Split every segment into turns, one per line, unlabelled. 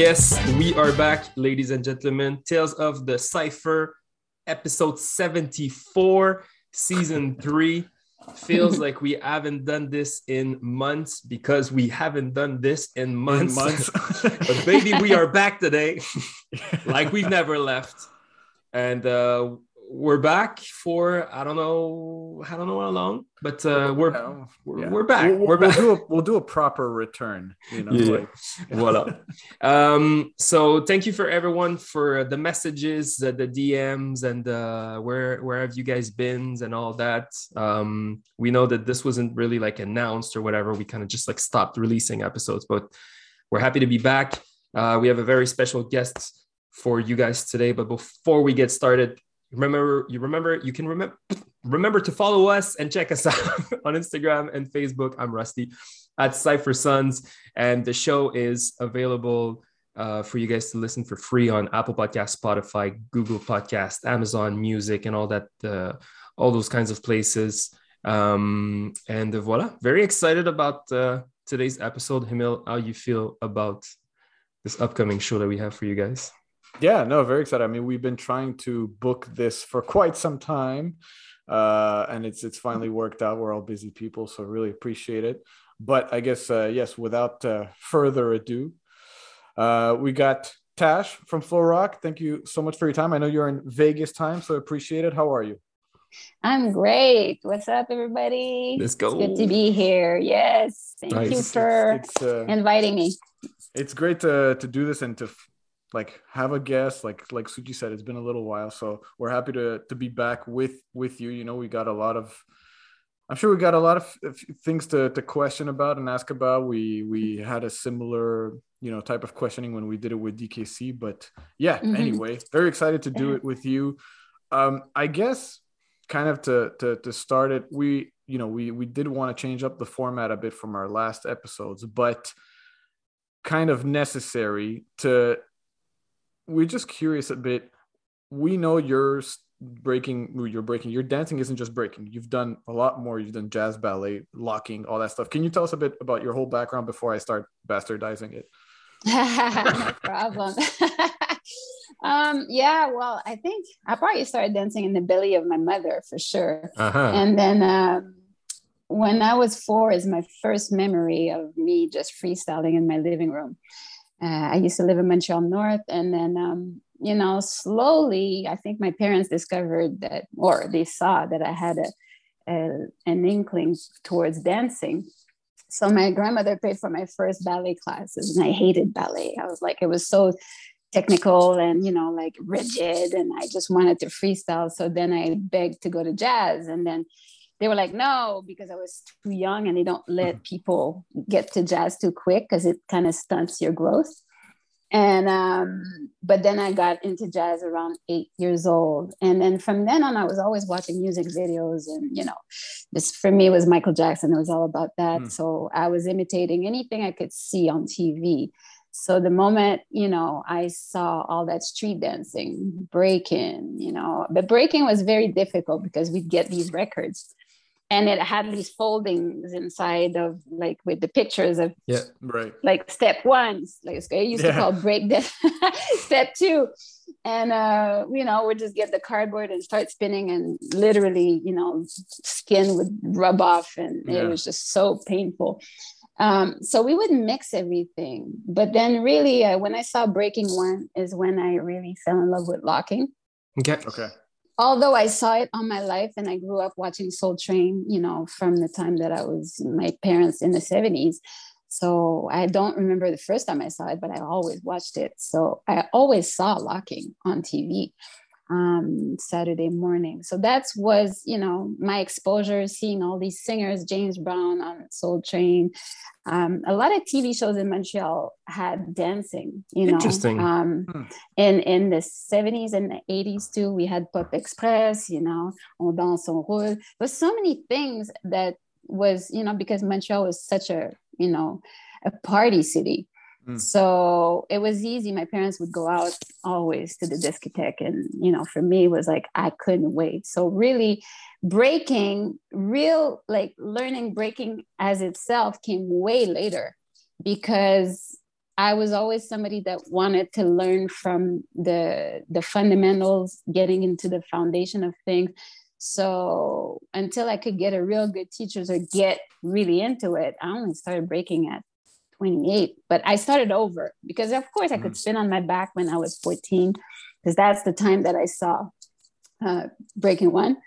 Yes, we are back, ladies and gentlemen. Tales of the Cypher, episode 74, season three. Feels like we haven't done this in months because we haven't done this in months.
In months.
but baby, we are back today, like we've never left. And uh, we're back for I don't know I don't know how long, but uh, we're,
Yeah.
we're
Yeah.
we're back.
We'll,
we're
we'll do a, we'll do a proper return. You know,
Yeah.
like,
Voila. Um, so thank you for everyone for the messages, the, the DMs, and uh, where where have you guys been and all that. Um, we know that this wasn't really like announced or whatever. We kind of just like stopped releasing episodes, but we're happy to be back. Uh, we have a very special guest for you guys today. But before we get started, remember you remember you can remember remember to follow us and check us out on Instagram and Facebook. I'm Rusty at Cypher Sons, and the show is available uh, for you guys to listen for free on Apple Podcast, Spotify, Google Podcast, Amazon Music, and all that, uh, all those kinds of places. Um, and voila, very excited about uh, today's episode. Himil, how you feel about this upcoming show that we have for you guys?
Yeah, no, very excited. I mean, we've been trying to book this for quite some time, uh, and it's it's finally worked out. We're all busy people, so really appreciate it. But I guess uh, yes, without uh, further ado, uh, we got Tash from Flow Rock. Thank you so much for your time. I know you're in Vegas time, so appreciate it. How are you?
I'm great. What's up, everybody?
Let's go.
It's good to be here. Yes. Thank you
Nice.
for
It's, it's, uh,
inviting me.
it's great to to do this and to like have a guest like like Suji said it's been a little while so we're happy to to be back with with you. You know we got a lot of I'm sure we got a lot of things to to question about and ask about. We we had a similar you know type of questioning when we did it with DKC but yeah
Mhm.
anyway very excited to do it with you. Um I guess kind of to to to start it we you know we we did want to change up the format a bit from our last episodes but kind of necessary to we're just curious a bit we know you're breaking you're breaking your dancing isn't just breaking you've done a lot more you've done jazz ballet locking all that stuff can you tell us a bit about your whole background before i start bastardizing it
no problem. um, yeah, well, I think I probably started dancing in the belly of my mother for sure.
Uh-huh.
And then um, when I was four is my first memory of me just freestyling in my living room. Uh, I used to live in Montreal North, and then um, you know, slowly, I think my parents discovered that, or they saw that I had a, a an inkling towards dancing. So my grandmother paid for my first ballet classes, and I hated ballet. I was like, it was so technical and you know like rigid and i just wanted to freestyle so then i begged to go to jazz and then they were like no because i was too young and they don't let people get to jazz too quick because it kind of stunts your growth. And um but then i got into jazz around eight years old. And then from then on i was always watching music videos and you know this for me was michael jackson. It was all about that.
Mm.
so i was imitating anything i could see on tv so the moment you know i saw all that street dancing breaking you know but breaking was very difficult because we'd get these records and it had these foldings inside of like with the pictures of
yeah.
right
like step one like I used
Yeah.
to call break dance step two and uh you know we'd just get the cardboard and start spinning and literally you know skin would rub off and
Yeah.
it was just so painful um so we would mix everything but then really uh, when i saw breaking one is when i really fell in love with locking
Okay.
okay
although I saw it all my life and I grew up watching Soul Train, you know, from the time that I was my parents in the 70s. So I don't remember the first time I saw it, but I always watched it. So I always saw locking on TV um, Saturday morning. So that was, you know, my exposure, seeing all these singers, James Brown on Soul Train. Um, a lot of TV shows in Montreal had dancing, you know.
Interesting.
Um,
Hmm.
in in the 70s and the 80s too, we had Pop Express, you know, On Danse, On Roule. There's so many things that was, you know, because Montreal was such a, you know, a party city.
Mm.
So it was easy. My parents would go out always to the discotheque. And, you know, for me, it was like, I couldn't wait. So really breaking, real, like learning breaking as itself came way later because I was always somebody that wanted to learn from the the fundamentals, getting into the foundation of things. So until I could get a real good teachers or get really into it, I only started breaking at 28. But I started over because of course I could mm. spin on my back when I was 14, because that's the time that I saw uh, breaking one.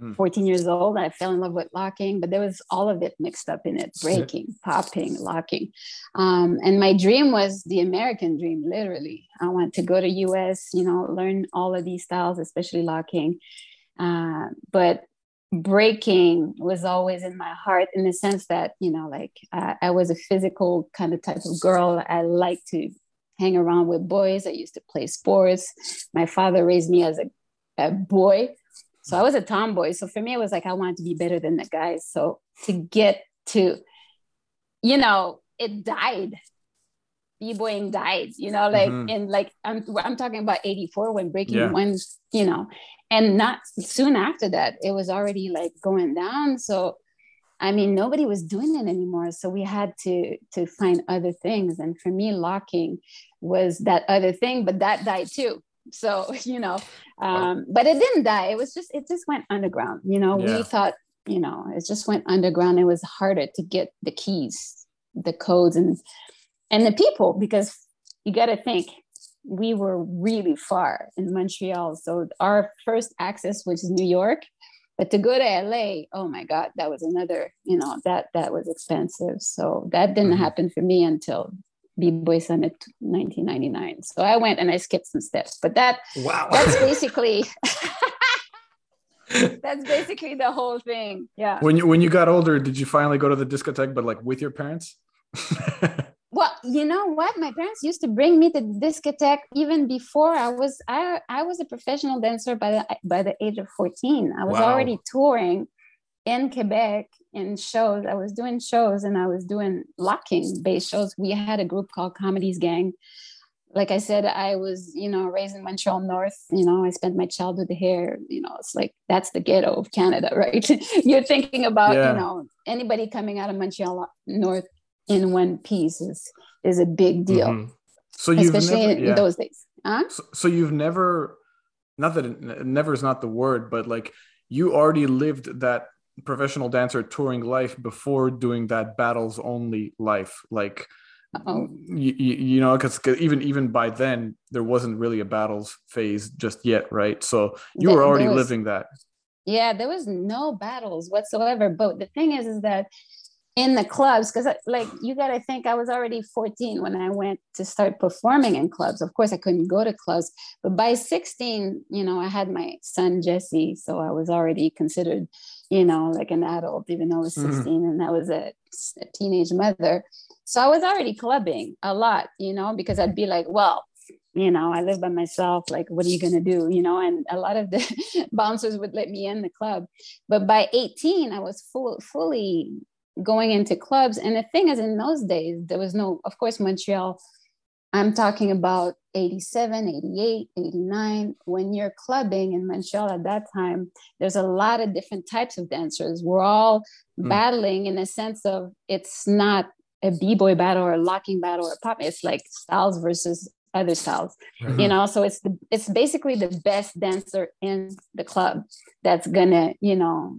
Mm. 14 years old, I fell in love with locking, but there was all of it mixed up in it breaking, popping, locking. Um, and my dream was the American dream, literally. I want to go to US, you know, learn all of these styles, especially locking. Uh, but breaking was always in my heart in the sense that, you know, like uh, I was a physical kind of type of girl. I like to hang around with boys. I used to play sports. My father raised me as a, a boy so I was a tomboy. So for me, it was like I wanted to be better than the guys. So to get to, you know, it died. B-boying died, you know, like mm-hmm. in like I'm I'm talking about 84 when breaking yeah. one, you know, and not soon after that, it was already like going down. So I mean, nobody was doing it anymore. So we had to to find other things. And for me, locking was that other thing, but that died too so you know um, but it didn't die it was just it just went underground you know yeah. we thought you know it just went underground it was harder to get the keys the codes and and the people because you got to think we were really far in montreal so our first access was new york but to go to la oh my god that was another you know that that was expensive so that didn't mm-hmm. happen for me until B-Boy Summit 1999. So I went and I skipped some steps, but that wow. that's basically that's basically the whole thing. Yeah.
When you when you got older, did you finally go to the discotheque, but like with your parents?
well, you know what? My parents used to bring me to the discotheque even before I was I I was a professional dancer by the by the age of 14. I was wow. already touring in Quebec in shows. I was doing shows and I was doing locking based shows. We had a group called Comedies Gang. Like I said, I was, you know, raised in Montreal North. You know, I spent my childhood here. You know, it's like that's the ghetto of Canada, right? You're thinking about, yeah. you know, anybody coming out of Montreal North in one piece is is a big deal. Mm-hmm.
So you've
especially
never,
yeah. in those days. Huh?
So, so you've never, not that it, never is not the word, but like you already lived that professional dancer touring life before doing that battles only life like you, you, know because even even by then there wasn't really a battles phase just yet right so you were already was, living that
yeah there was no battles whatsoever but the thing is is that in the clubs because like you got to think i was already 14 when i went to start performing in clubs of course i couldn't go to clubs but by 16 you know i had my son jesse so i was already considered you know like an adult even though i was mm-hmm. 16 mm. and i was a, a teenage mother so i was already clubbing a lot you know because i'd be like well you know, I live by myself. Like, what are you going to do? You know, and a lot of the bouncers would let me in the club. But by 18, I was full, fully going into clubs. And the thing is, in those days, there was no, of course, Montreal. I'm talking about 87, 88, 89. When you're clubbing in Montreal at that time, there's a lot of different types of dancers. We're all mm. battling in a sense of it's not a b-boy battle or a locking battle or pop. It's like styles versus other styles mm-hmm. you know so it's the it's basically the best dancer in the club that's gonna you know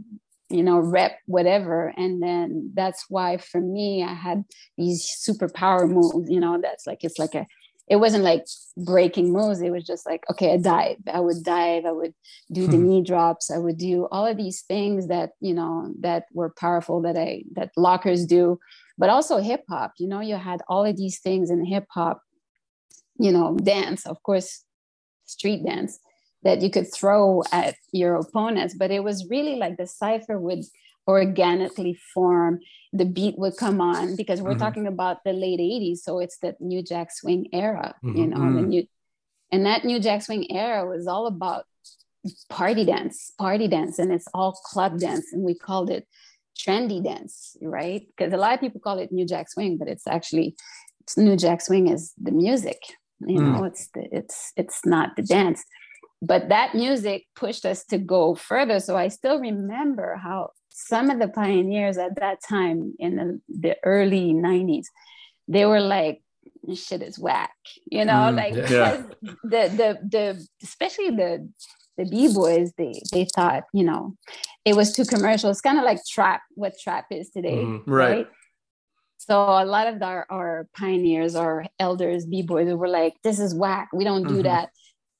you know, rep whatever. And then that's why for me, I had these superpower moves, you know, that's like, it's like a, it wasn't like breaking moves. It was just like, okay, I dive. I would dive. I would do the hmm. knee drops. I would do all of these things that, you know, that were powerful that I, that lockers do, but also hip hop, you know, you had all of these things in hip hop, you know, dance, of course, street dance that you could throw at your opponents but it was really like the cipher would organically form the beat would come on because we're mm-hmm. talking about the late 80s so it's the new jack swing era mm-hmm. you know mm-hmm. the new and that new jack swing era was all about party dance party dance and it's all club dance and we called it trendy dance right because a lot of people call it new jack swing but it's actually it's new jack swing is the music you mm. know it's the, it's it's not the dance but that music pushed us to go further. So I still remember how some of the pioneers at that time in the, the early 90s, they were like shit is whack you know mm, like yeah. the the the especially the the b-boys they they thought you know it was too commercial it's kind of like trap what trap is today mm, right. right. so a lot of our, our pioneers our elders b-boys were like this is whack we don't do mm-hmm. that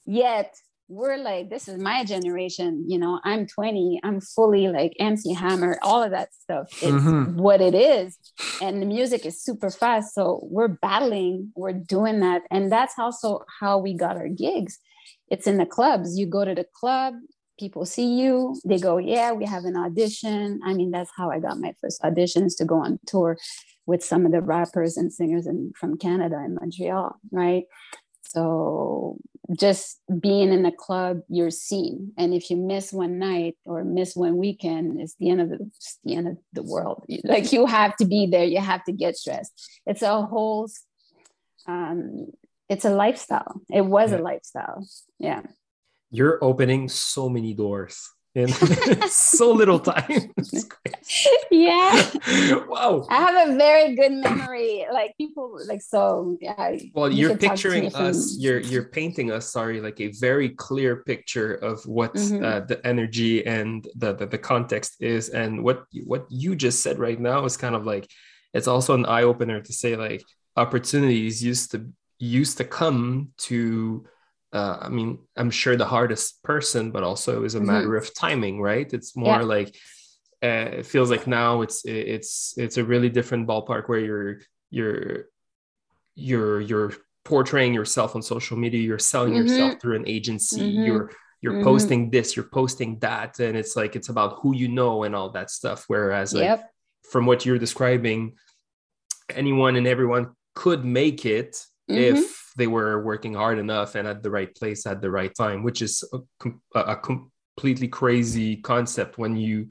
yet we're like this is my generation you know i'm 20 i'm fully like mc hammer all of that stuff is mm-hmm. what it is. And the music is super fast so we're battling we're doing that. And that's also how we got our gigs. It's in the clubs. You go to the club people see you they go yeah we have an audition. I mean that's how i got my first auditions to go on tour with some of the rappers and singers in, from canada and montreal right so just being in a club, you're seen. And if you miss one night or miss one weekend, it's the end of the, the end of the world. Like you have to be there. You have to get dressed. It's a whole, um, it's a lifestyle. It was yeah. a lifestyle. Yeah.
You're opening so many doors in so little time.
yeah.
wow.
I have a very good memory. Like people like so yeah.
Well, you are picturing us, you're you're painting us, sorry, like a very clear picture of what mm-hmm. uh, the energy and the, the the context is. And what what you just said right now is kind of like it's also an eye-opener to say like opportunities used to used to come to uh, I mean, I'm sure the hardest person, but also it was a mm-hmm. matter of timing, right? It's more yeah. like uh, it feels like now it's it's it's a really different ballpark where you're you're you're you're portraying yourself on social media, you're selling mm-hmm. yourself through an agency, mm-hmm. you're you're mm-hmm. posting this, you're posting that, and it's like it's about who you know and all that stuff. Whereas, like yep. from what you're describing, anyone and everyone could make it if mm-hmm they were working hard enough and at the right place at the right time, which is a, a completely crazy concept when you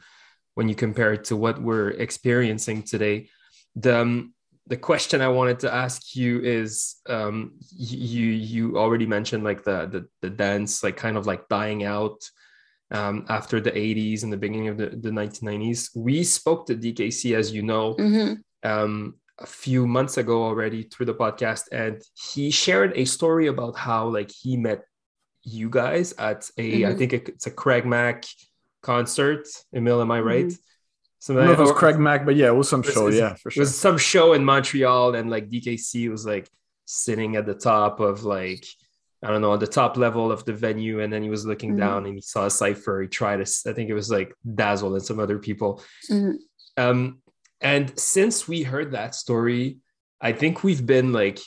when you compare it to what we're experiencing today. The um, the question I wanted to ask you is um, you you already mentioned like the, the the dance like kind of like dying out um, after the 80s and the beginning of the, the 1990s. We spoke to DKC as you know. Mm-hmm. Um, a few months ago already through the podcast and he shared a story about how like he met you guys at a mm-hmm. I think it's a Craig Mack concert. Emil, am I right? Mm-hmm.
So I don't know if it was Craig Mack, but yeah, it was some show.
Was,
yeah, for sure.
It was some show in Montreal, and like DKC was like sitting at the top of like I don't know, at the top level of the venue, and then he was looking mm-hmm. down and he saw a cipher. He tried to, I think it was like Dazzle and some other people. Mm-hmm. Um, and since we heard that story, I think we've been like,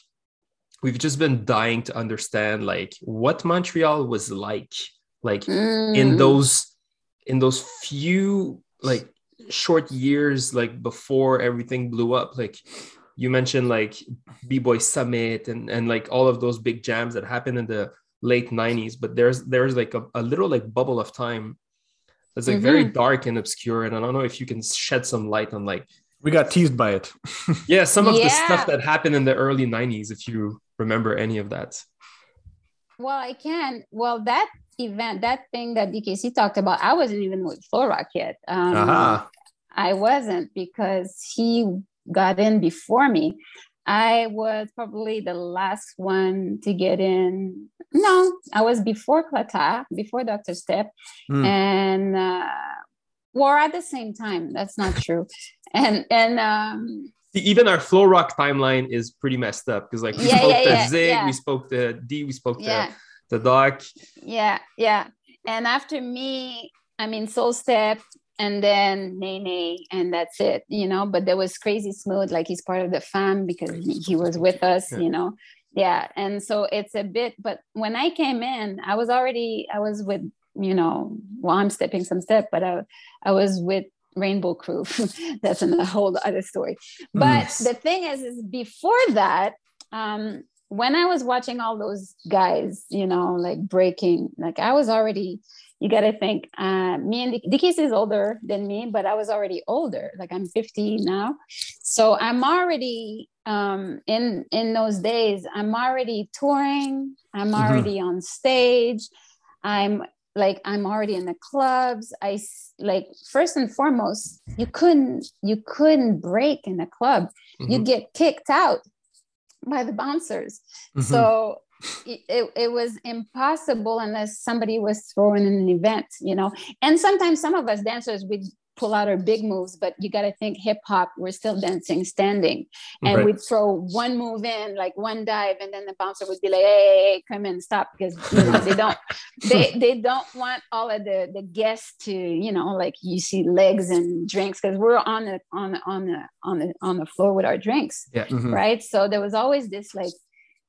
we've just been dying to understand like what Montreal was like, like mm. in those, in those few like short years, like before everything blew up. Like you mentioned, like B Boy Summit and and like all of those big jams that happened in the late 90s but there's there's like a, a little like bubble of time that's like mm-hmm. very dark and obscure and i don't know if you can shed some light on like
we got teased by it.
yeah, some of yeah. the stuff that happened in the early 90s, if you remember any of that.
Well, I can. Well, that event, that thing that DKC talked about, I wasn't even with Flow Rock yet. Um, uh-huh. I wasn't because he got in before me. I was probably the last one to get in. No, I was before Clota, before Dr. Step. Mm. And uh, or at the same time. That's not true. and and um
even our flow rock timeline is pretty messed up because like we yeah, spoke yeah, to yeah, Zig, we spoke to D, we spoke to the Doc.
Yeah, yeah. And after me, I mean Soul Step and then Nene, and that's it, you know. But there was Crazy Smooth, like he's part of the fam because he was with us, you know. Yeah. And so it's a bit, but when I came in, I was already, I was with you know, well, I'm stepping some step, but I, I was with Rainbow Crew. That's a whole other story. But yes. the thing is, is before that, um, when I was watching all those guys, you know, like breaking, like I was already, you got to think, uh, me and DKC is older than me, but I was already older. Like I'm 50 now. So I'm already um, in, in those days, I'm already touring. I'm mm-hmm. already mm-hmm. on stage. I'm like i'm already in the clubs i like first and foremost you couldn't you couldn't break in a club mm-hmm. you get kicked out by the bouncers. Mm-hmm. So it, it was impossible unless somebody was throwing an event, you know. And sometimes some of us dancers we pull out our big moves, but you got to think hip hop, we're still dancing standing. And right. we'd throw one move in, like one dive, and then the bouncer would be like, hey, hey come in, stop. Because you know, they don't they they don't want all of the the guests to, you know, like you see legs and drinks because we're on the on the on the on the on the floor with our drinks.
Yeah. Mm-hmm.
Right. So there was always this like,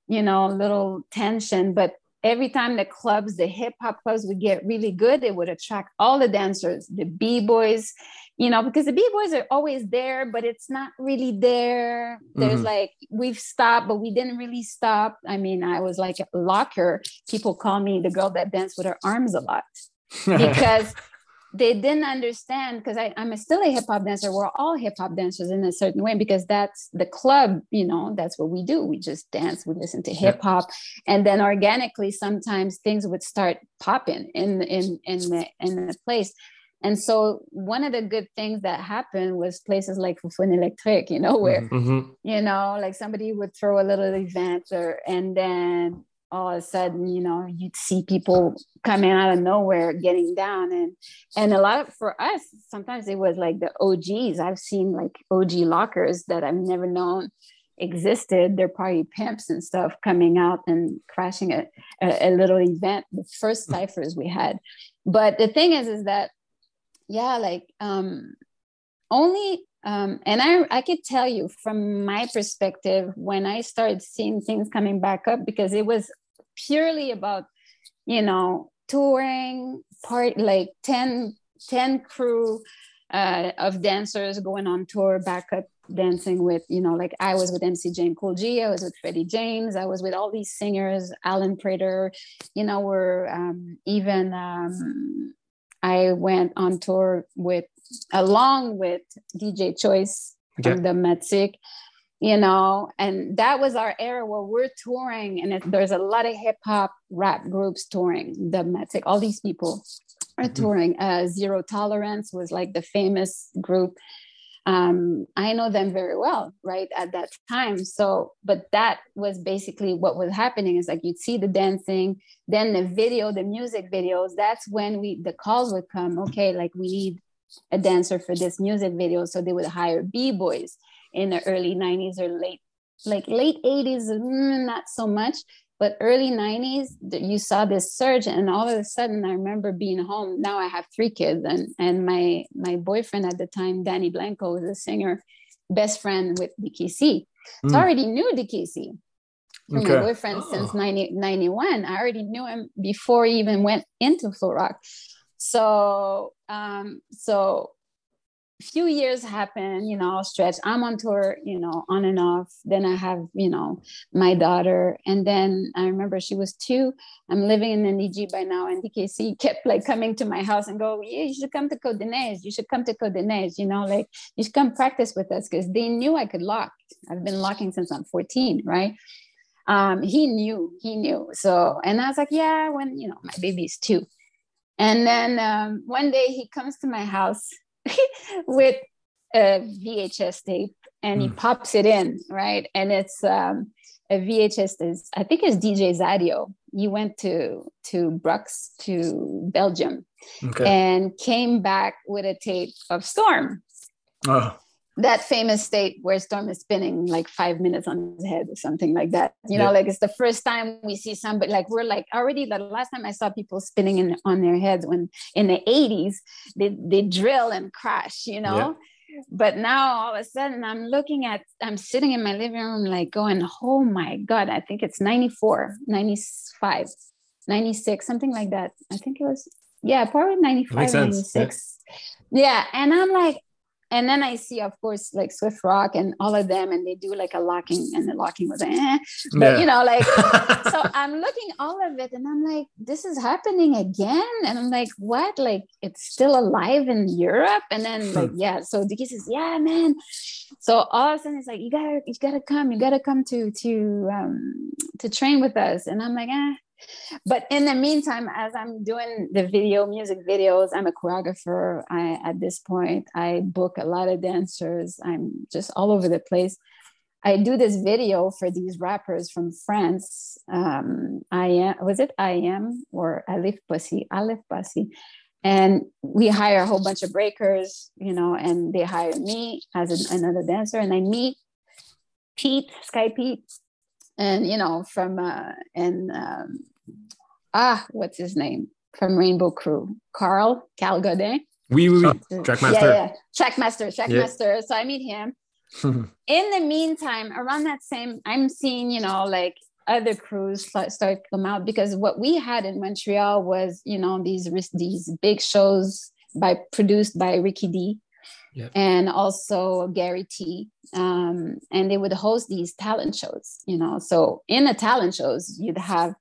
you know, little tension. But every time the clubs, the hip hop clubs would get really good, it would attract all the dancers, the b boys, you know, because the b boys are always there, but it's not really there. There's mm-hmm. like we've stopped, but we didn't really stop. I mean, I was like a locker. People call me the girl that danced with her arms a lot because they didn't understand because I'm a still a hip hop dancer. We're all hip hop dancers in a certain way because that's the club, you know, that's what we do. We just dance, we listen to hip hop. And then organically, sometimes things would start popping in, in, in, the, in the place. And so one of the good things that happened was places like Fun Electric, you know, where, mm-hmm. you know, like somebody would throw a little event or, and then all of a sudden, you know, you'd see people coming out of nowhere getting down. And and a lot of for us, sometimes it was like the OGs. I've seen like OG lockers that I've never known existed. They're party pimps and stuff coming out and crashing a, a, a little event, the first mm. ciphers we had. But the thing is, is that yeah, like um only um, and I, I could tell you from my perspective when I started seeing things coming back up because it was purely about you know touring part like 10 10 crew uh, of dancers going on tour backup dancing with you know like i was with mc jane cool g i was with freddie james i was with all these singers alan prater you know we're um, even um, i went on tour with along with dj choice from the Matic you know and that was our era where we're touring and it, there's a lot of hip hop rap groups touring Dubmatique all these people are mm-hmm. touring. Uh, zero tolerance was like the famous group um, i know them very well right at that time. So but that was basically what was happening. Is like you'd see the dancing then the video the music videos that's when we the calls would come okay like we need a dancer for this music video. So they would hire b-boys in the early 90s or late like late 80s mm, not so much but early 90s you saw this surge and all of a sudden i remember being home now i have three kids and and my my boyfriend at the time danny blanco was a singer best friend with dkc mm. so i already knew dkc okay. my boyfriend oh. since 90, 91 i already knew him before he even went into Flow Rock so um so few years happen, you know, I stretch. I'm on tour, you know, on and off. Then I have, you know, my daughter. And then I remember she was two. I'm living in NDG by now. And DKC kept like coming to my house and go, yeah, you should come to Côte You should come to Côte you know, like you should come practice with us because they knew I could lock. I've been locking since I'm 14, right? Um, he knew, he knew. So, and I was like, yeah, when, you know, my baby's two. And then um, one day he comes to my house with a VHS tape and he mm. pops it in, right? And it's um, a VHS is I think it's DJ Zadio. He went to to Brux to Belgium okay. and came back with a tape of Storm. Oh that famous state where Storm is spinning like five minutes on his head or something like that. You know, like it's the first time we see somebody like we're like already the last time I saw people spinning in, on their heads when in the 80s they, they drill and crash, you know. But now all of a sudden I'm looking at I'm sitting in my living room like going, oh my God, I think it's 94, 95, 96, something like that. I think it was yeah, probably 95, 96. Yeah. yeah. And I'm like, and then I see, of course, like Swift Rock and all of them, and they do like a locking, and the locking was, eh. but yeah. you know, like, so I'm looking all of it, and I'm like, this is happening again, and I'm like, what? Like, it's still alive in Europe, and then like, hmm. yeah. So DKC says, yeah, man. So all of a sudden, it's like, you gotta, you gotta come, you gotta come to to um to train with us, and I'm like, eh but in the meantime as i'm doing the video music videos i'm a choreographer I, at this point i book a lot of dancers i'm just all over the place I do this video for these rappers from France. Um, I am, was it I am or Alif Pussy, Alif Pussy. And we hire a whole bunch of breakers, you know, and they hire me as an, another dancer. And I meet Pete, Sky Pete, and, you know, from, uh, and, um, ah, what's his name? From Rainbow Crew, Carl, Cal Godin.
Oui, oui, oui. Trackmaster.
Yeah, yeah. Trackmaster, Trackmaster. Yeah. So I meet him in the meantime, around that same, I'm seeing, you know, like other crews start to come out because what we had in Montreal was, you know, these these big shows by produced by Ricky D. And also Gary T. Um, and they would host these talent shows, you know. So in the talent shows, you'd have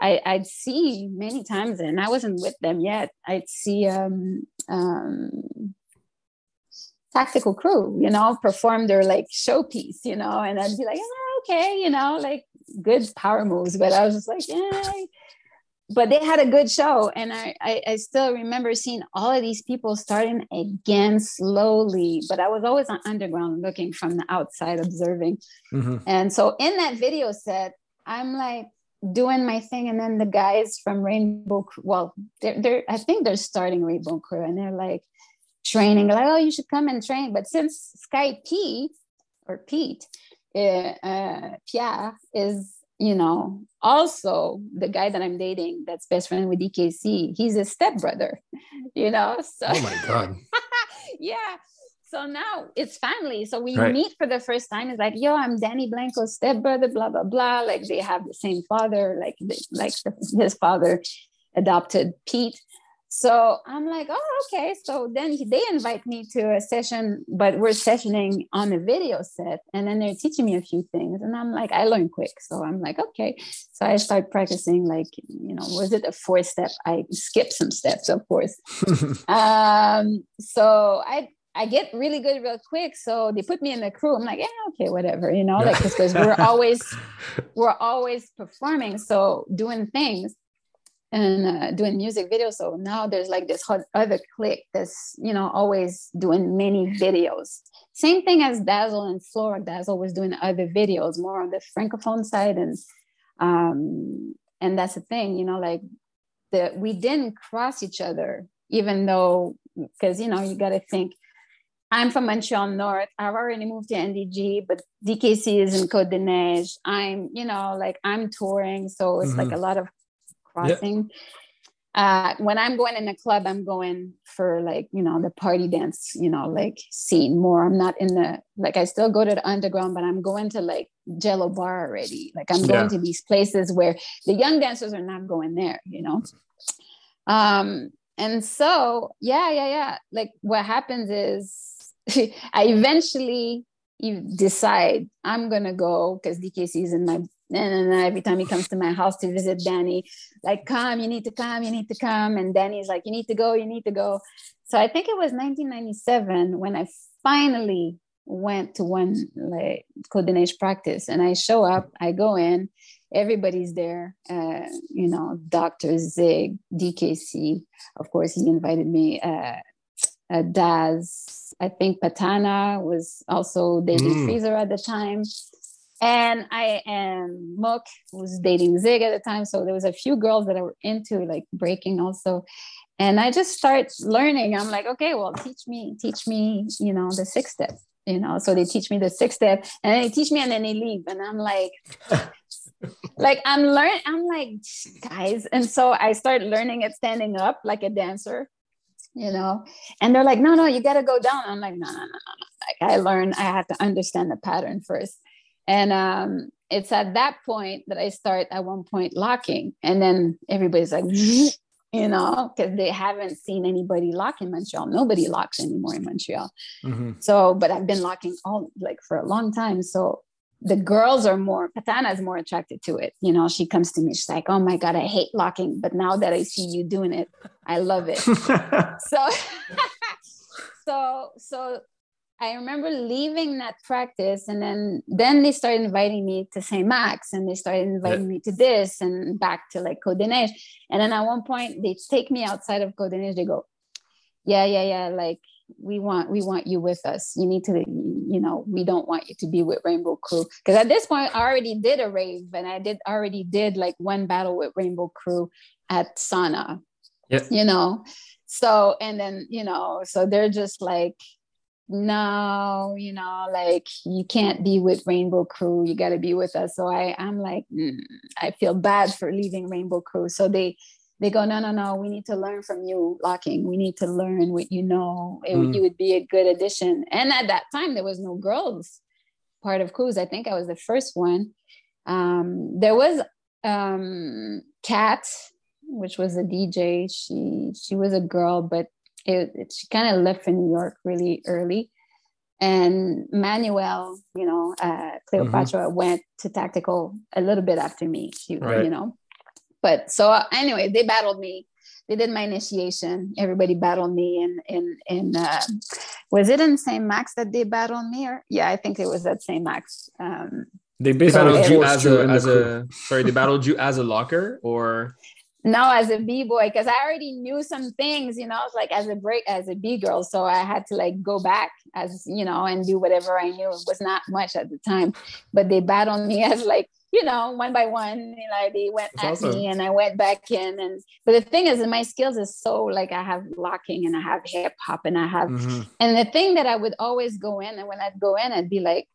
I, would see many times, and I wasn't with them yet. I'd see um, um, tactical crew, you know, perform their like showpiece, you know, and I'd be like, oh, okay, you know, like good power moves. But I was just like, yeah. But they had a good show. And I, I, I still remember seeing all of these people starting again slowly, but I was always on underground looking from the outside observing. Mm-hmm. And so in that video set, I'm like, doing my thing and then the guys from rainbow well they're, they're i think they're starting rainbow crew and they're like training like oh you should come and train but since sky p or pete uh, uh, pierre is you know also the guy that i'm dating that's best friend with dkc he's a stepbrother you know so
oh my god.
Yeah. So now it's family. So we right. meet for the first time. It's like yo i'm danny blanco's stepbrother blah blah blah. Like they have the same father like like the, his father adopted pete so I'm like, oh, okay. So then they invite me to a session, but we're sessioning on a video set. And then they're teaching me a few things. And I'm like, I learn quick. So I'm like, okay. So I start practicing, like, you know, was it a four step? I skip some steps, of course. um, so I, I get really good real quick. So they put me in the crew. I'm like, yeah, okay, whatever, you know, like because we're always we're always performing, so doing things and uh, doing music videos. So now there's like this other clique that's, you know, always doing many videos. Same thing as Dazzle and Flora. Dazzle was doing other videos more on the Francophone side. And, um, and that's the thing, you know, like the, we didn't cross each other, even though, because, you know, you got to think, I'm from Montreal North. I've already moved to NDG, but DKC is in Côte de Neige. I'm, you know, like I'm touring. So it's mm-hmm. like a lot of crossing. Uh, when I'm going in a club, I'm going for like, you know, the party dance, you know, like scene more. I'm not in the, like, I still go to the underground, but I'm going to like Jello Bar already. Like, I'm going yeah. to these places where the young dancers are not going there, you know? Um, and so, yeah, yeah, yeah. Like, what happens is I eventually you decide I'm gonna go because DKC is in my and then every time he comes to my house to visit Danny, like, come, you need to come, you need to come. And Danny's like, you need to go, you need to go. So I think it was 1997 when I finally went to one like Neige practice. And I show up, I go in, everybody's there, uh, you know, Dr. Zig, DKC. Of course, he invited me. Uh, uh, Daz, I think Patana was also dating mm. Freezer at the time and I and Mook was dating Zig at the time, so there was a few girls that I were into like breaking also, and I just start learning. I'm like, okay, well, teach me, teach me, you know, the six step, you know. So they teach me the six step, and they teach me, and then they leave, and I'm like. like I'm learning, I'm like, guys. And so I start learning it standing up like a dancer, you know. And they're like, no, no, you gotta go down. I'm like, no, no, no, no, no. Like I learn, I have to understand the pattern first. And um, it's at that point that I start at one point locking. And then everybody's like, you know, because they haven't seen anybody lock in Montreal. Nobody locks anymore in Montreal. Mm-hmm. So, but I've been locking all like for a long time. So the girls are more, Patana is more attracted to it. You know, she comes to me, she's like, oh my God, I hate locking. But now that I see you doing it, I love it. so, so, so I remember leaving that practice and then then they started inviting me to St. Max and they started inviting yeah. me to this and back to like Côte And then at one point they take me outside of Côte They go, yeah, yeah, yeah, like we want we want you with us. You need to you know we don't want you to be with rainbow crew. Because at this point i already did a rave and i did already did like one battle with rainbow crew at sauna
yeah.
you know? So and then you know so they're just like no you know like you can't be with rainbow crew you got to be with us so i i'm like mm, i feel bad for leaving rainbow crew so they they go, no, no, no, we need to learn from you, locking. We need to learn what you know. It, mm. You would be a good addition. And at that time, there was no girls part of crews I think I was the first one. Um, there was um, Kat, which was a DJ. She she was a girl, but it, it she kind of left for New York really early. And Manuel, you know, uh, Cleopatra mm-hmm. went to tactical a little bit after me. She, right. you know, but so uh, anyway, they battled me. They did my initiation. Everybody battled me, and and and uh, was it in St. Max that they battled me? Or yeah, I think it was at St. Max. Um,
they basically battled you as a as a sorry. They battled you as a locker or
no as a b-boy because i already knew some things you know like as a break as a b-girl so i had to like go back as you know and do whatever i knew it was not much at the time but they battled me as like you know, one by one, you know, they went That's at awesome. me and I went back in. And but the thing is my skills is so like I have locking and I have hip hop and I have mm-hmm. and the thing that I would always go in and when I'd go in, I'd be like,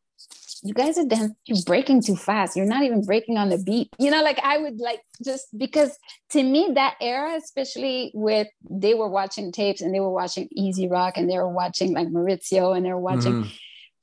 you guys are dance you're breaking too fast. You're not even breaking on the beat. You know, like I would like just because to me that era, especially with they were watching tapes and they were watching Easy Rock and they were watching like Maurizio and they were watching mm-hmm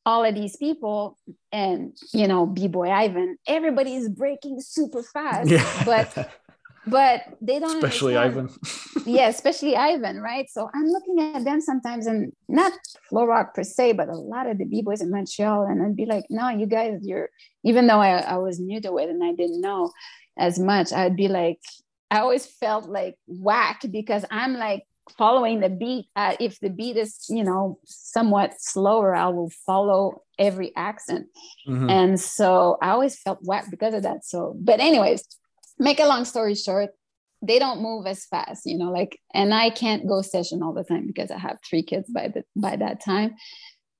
all of these people and you know b-boy ivan everybody is breaking super fast yeah. but but they don't
especially
understand.
ivan.
Yeah especially ivan right? So i'm looking at them sometimes and not flow rock per se but a lot of the b-boys in montreal. And i'd be like no you guys you're even though I, I was new to it and i didn't know as much i'd be like i always felt like whack because i'm like following the beat. Uh, if the beat is you know somewhat slower i will follow every accent. Mm-hmm. and so i always felt whack because of that. So but anyways make a long story short they don't move as fast you know like and i can't go session all the time because i have three kids by the by that time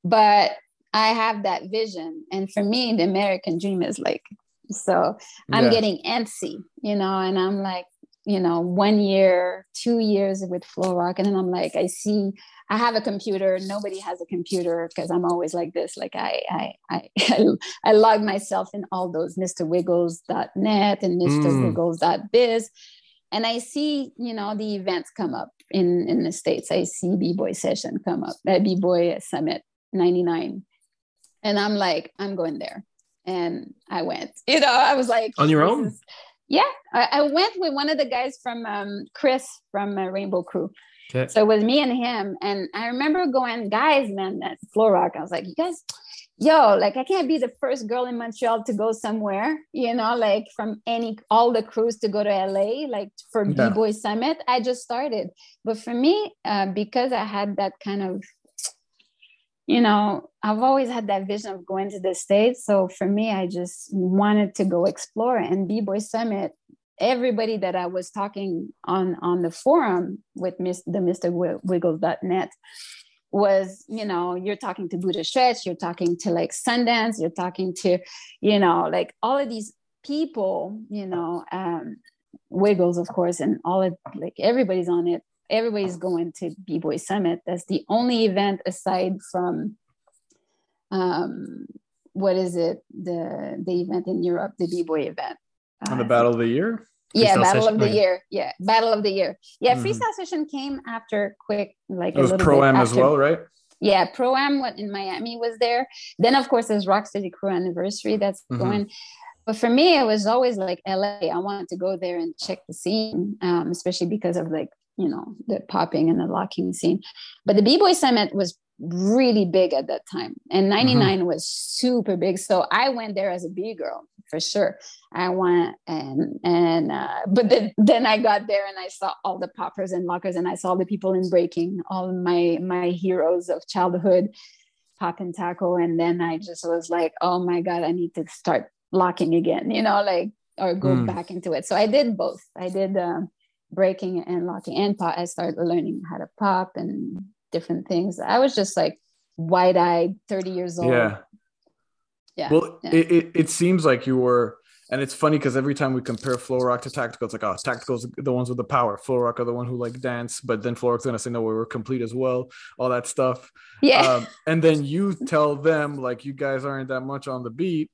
but i have that vision and for me the american dream is like so i'm yeah. getting antsy you know and i'm like you know, one year, two years with Flow Rock. And then I'm like, I see, I have a computer. Nobody has a computer because I'm always like this. Like I, I, I, I log myself in all those MrWiggles.net and MrWiggles.biz. Mm. And I see, you know, the events come up in, in the States. I see B-Boy Session come up, uh, B-Boy Summit 99. And I'm like, I'm going there. And I went, you know, I was like,
on your own? Is,
yeah, I, I, went with one of the guys from um, Chris from uh, Rainbow Crew. Okay. So it was me and him, and I remember going, guys, man, at Flow Rock. I was like, you guys, yo, like I can't be the first girl in Montreal to go somewhere, you know, like from any all the crews to go to LA, like for yeah. B Boy Summit. I just started, but for me, uh, because I had that kind of you know, I've always had that vision of going to the States. So for me, I just wanted to go explore. And B-Boy Summit, everybody that I was talking on on the forum with Miss, the Mr. Wiggles.net was, you know, you're talking to Buddha Stretch, you're talking to like Sundance, you're talking to, you know, like all of these people, you know, um, Wiggles, of course, and all of like everybody's on it everybody's going to b-boy summit. That's the only event aside from um, what is it? The the event in europe the b-boy event.
Uh, the battle of the year?
Yeah freestyle battle session. of the year. Yeah battle of the year. Yeah mm-hmm. freestyle session came after quick like
it was pro am as well right?
Yeah pro am what in miami was there. Then of course there's Rock Steady crew anniversary that's mm-hmm. going. But for me it was always like la i wanted to go there and check the scene um, especially because of like you know the popping and the locking scene. But the b-boy summit was really big at that time and 99 mm-hmm. was super big. So i went there as a b girl for sure. I went and and uh, but then, then i got there and i saw all the poppers and lockers and i saw the people in breaking all my my heroes of childhood Pop N Taco. And then i just was like oh my god i need to start locking again you know like or go mm. back into it. So i did both. I did um, breaking and locking and pop i started learning how to pop and different things. I was just like wide eyed, 30 years old.
Yeah.
Yeah.
Well,
yeah.
It, it, it seems like you were, and it's funny because every time we compare Flow Rock to Tactical, it's like, oh, Tactical's the ones with the power. Flow Rock are the one who like dance, but then Flow Rock's gonna say, no, we were complete as well, all that stuff.
yeah.
Um, and then you tell them like you guys aren't that much on the beat,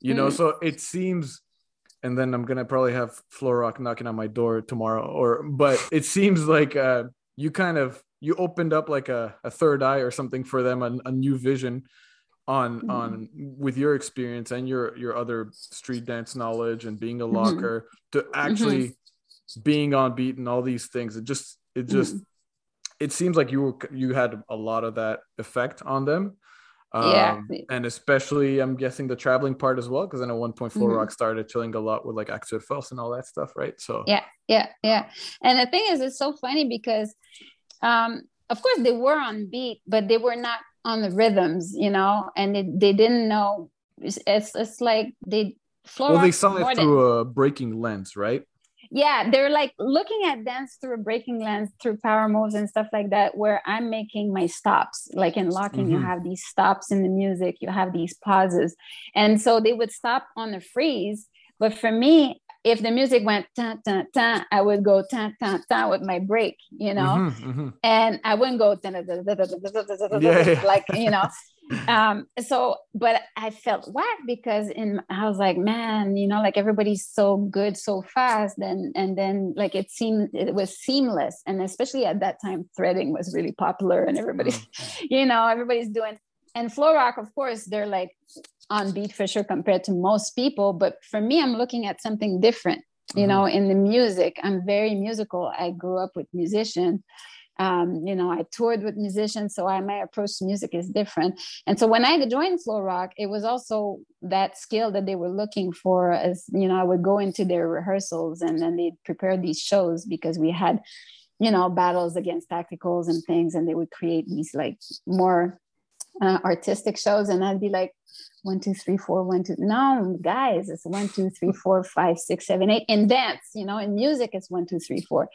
you know.
Mm.
So it seems, and then I'm gonna probably have Flow Rock knocking on my door tomorrow, or but it seems like uh, you kind of you opened up like a, a third eye or something for them, a, a new vision on
Mhm.
on with your experience and your your other street dance knowledge and being a
Mhm.
locker to actually being on beat and all these things it just it just it seems like you were you had a lot of that effect on them
Yeah.
Um, and especially i'm guessing the traveling part as well because one point Flow
Mhm.
rock started chilling a lot with like Axel Fels and all that stuff right so
Yeah. yeah yeah and the thing is it's so funny because um of course they were on beat but they were not on the rhythms you know and they, they didn't know it's, it's it's like they Flow
well they saw it
than-
through a breaking lens right
yeah they're like looking at dance through a breaking lens through power moves and stuff like that where i'm making my stops like in locking you
Mhm.
have these stops in the music you have these pauses and so they would stop on the freeze but for me if the music went ta ta ta i would go ta ta ta with my break you know
Mhm, mhm.
and I wouldn't go da- da-
Yeah, yeah.
like you know. Um, so, but I felt whack because in I was like, man, you know, like everybody's so good so fast, and and then like it seemed it was seamless, and especially at that time, threading was really popular, and everybody, you know, everybody's doing. And Flow Rock, of course, they're like on beat for sure compared to most people, but for me, I'm looking at something different you know in the music. I'm very musical. I grew up with musicians um, you know i toured with musicians so I, my approach to music is different. And so when i joined flow rock it was also that skill that they were looking for as you know i would go into their rehearsals and then they'd prepare these shows because we had you know battles against tacticals and things and they would create these like more uh, artistic shows. And i'd be like one, two, three, four, one, two. No, guys, it's one, two, three, four, five, six, seven, eight. In dance, you know, in music, it's one, two, three, four.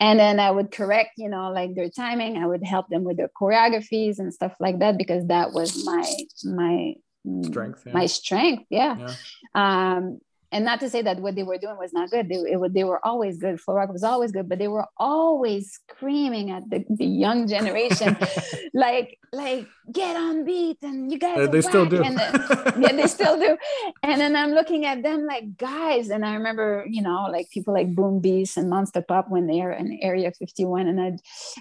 And then I would correct, you know, like their timing. I would help them with their choreographies and stuff like that because that was my my mm,
Strength, yeah.
my strength. Yeah.
Yeah.
Um, and not to say that what they were doing was not good. They, it, they were always good. Flow rock was always good, but they were always screaming at the, the young generation, like, like get on beat and you guys.
Uh, they still do.
And then, yeah, they still do. And then I'm looking at them like guys, and I remember, you know, like people like Boom Beast and Monster Pop when they are in Area 51, and I'd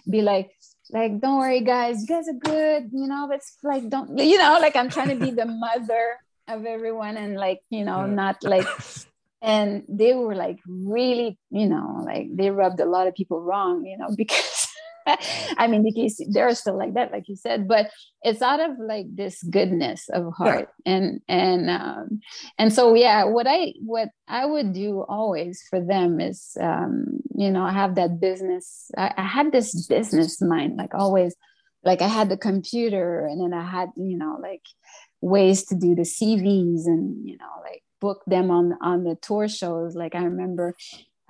be like, like, don't worry, guys, you guys are good, you know, but it's like, don't, you know, like I'm trying to be the mother of everyone and like, you know,
Yeah.
not like, and they were like really, you know, like they rubbed a lot of people wrong, you know, because I mean, because they're still like that, like you said, but it's out of like this goodness of heart, and and um, and so yeah, what I what I would do always for them is, um, you know, I have that business. I, I had this business mind, like always, like I had the computer, and then I had, you know, like ways to do the CVs, and you know, like book them on on the tour shows. Like I remember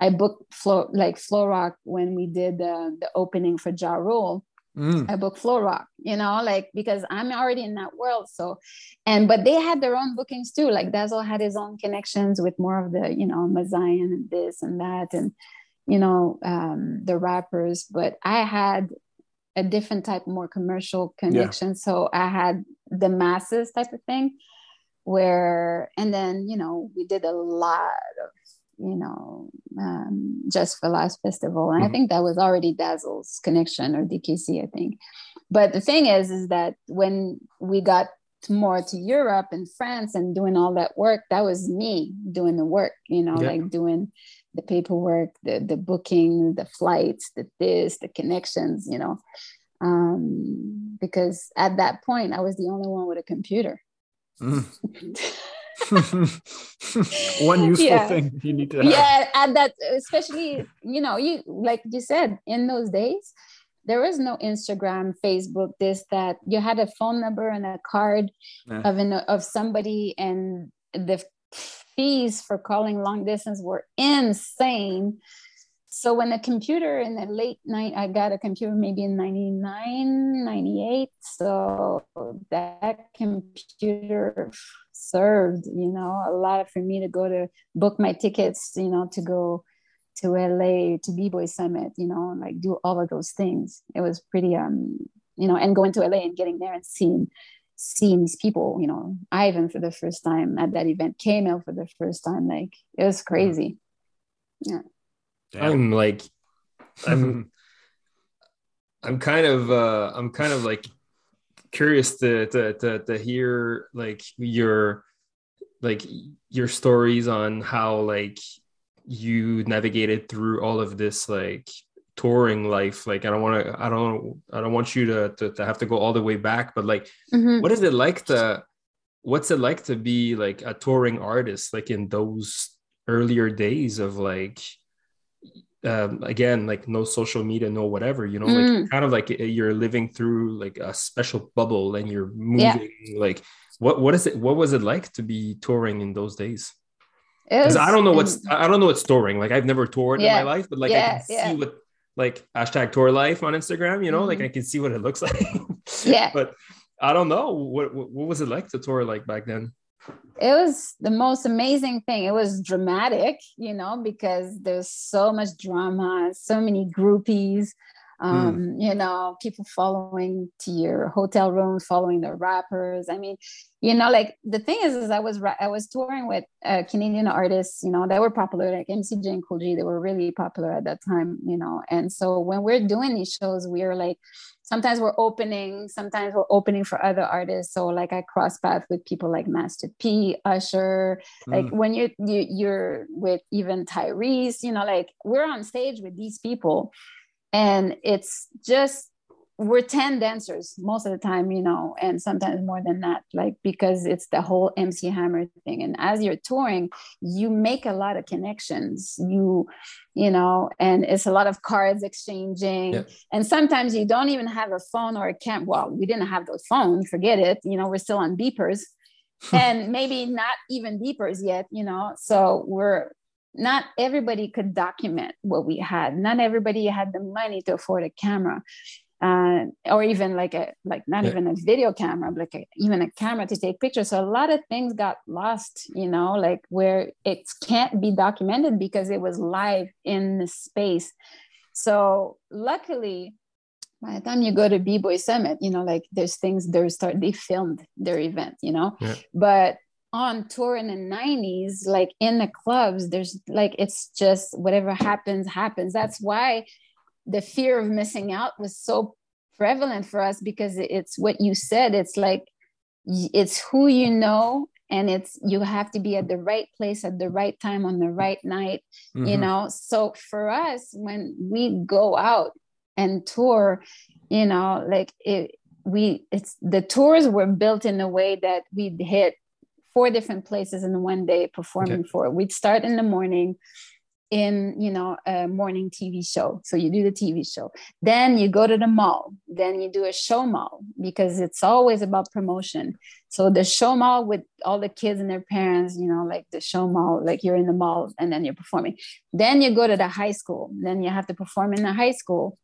I booked Flow like Flow Rock when we did the the opening for Ja Rule.
Mm.
I booked Flow Rock, you know, like because I'm already in that world. So, and but they had their own bookings too. Like Dazzle had his own connections with more of the, you know, Muzion and this and that, and you know, um, the rappers. But I had a different type, more commercial connection. So I had the masses type of thing, where and then you know we did a lot of you know, um, Just for Laughs festival. And I
Mhm.
think that was already Dazzle's connection or DKC, I think. But the thing is, is that when we got more to Europe and France and doing all that work, that was me doing the work, you know,
Yeah.
like doing the paperwork, the the booking, the flights, the this, the connections, you know. Um, because at that point I was the only one with a computer.
Mm. One useful
Yeah.
thing you need to have.
yeah and that especially you know you like you said in those days there was no instagram facebook this that you had a phone number and a card
Yeah.
of an of somebody and the fees for calling long distance were insane. So when the computer in the late night i got a computer maybe in 99 98 so that computer served you know a lot for me to go to book my tickets you know to go to la to b-boy summit you know like do all of those things. It was pretty um you know and going to la and getting there and seeing seeing these people you know ivan for the first time at that event came out for the first time like it was crazy. Yeah.
I'm like, I'm, I'm kind of, uh, I'm kind of like curious to, to, to, to hear like your, like your stories on how like you navigated through all of this like touring life like i don't want to i don't i don't want you to, to, to have to go all the way back but like
Mhm.
what is it like to what's it like to be like a touring artist like in those earlier days of like um again like no social media no whatever you know like
Mm.
kind of like uh, you're living through like a special bubble and you're moving like what what is it what was it like to be touring in those days because i don't know what's i don't know what's touring like i've never toured
Yeah.
in my life but like i can
yeah.
see what like hashtag tour life on instagram you know like
Mhm.
i can see what it looks like
Yeah.
but i don't know what, what what was it like to tour like back then
it was the most amazing thing. It was dramatic, you know, because there's so much drama, so many groupies, um, you know, people following to your hotel rooms, following the rappers. I mean, you know, like the thing is, is I was I was touring with uh, Canadian artists, you know, that were popular, like MCJ and Cool G. They were really popular at that time, you know. And so when we're doing these shows, we are like sometimes we're opening, sometimes we're opening for other artists. So like I cross paths with people like Master P, Usher. Like
Mm.
when you're you, you're with even Tyrese, you know, like we're on stage with these people, and it's just we're 10 dancers most of the time, you know, and sometimes more than that, like because it's the whole MC Hammer thing. And as you're touring, you make a lot of connections. You, you know, and it's a lot of cards exchanging.
Yeah.
And sometimes you don't even have a phone or a cam. Well, we didn't have those phones, forget it. You know, we're still on beepers and maybe not even beepers yet, you know. So we're not everybody could document what we had. Not everybody had the money to afford a camera. Uh, or even like a like not
Yeah.
even a video camera, like a, even a camera to take pictures. So a lot of things got lost, you know, like where it can't be documented because it was live in the space. So luckily, by the time you go to B-Boy Summit, you know, like there's things they start they filmed their event, you know.
Yeah.
But on tour in the 90s, like in the clubs, there's like it's just whatever happens, happens. That's why the fear of missing out was so prevalent for us because it's what you said. It's like it's who you know and it's you have to be at the right place at the right time on the right night you
Mhm.
know so for us when we go out and tour you know like it we it's the tours were built in a way that we'd hit four different places in one day performing for we'd start in the morning in you know a morning tv show. So you do the tv show. Then you go to the mall. Then you do a show mall because it's always about promotion. So the show mall with all the kids and their parents you know like the show mall like you're in the mall and then you're performing. Then you go to the high school. Then you have to perform in the high school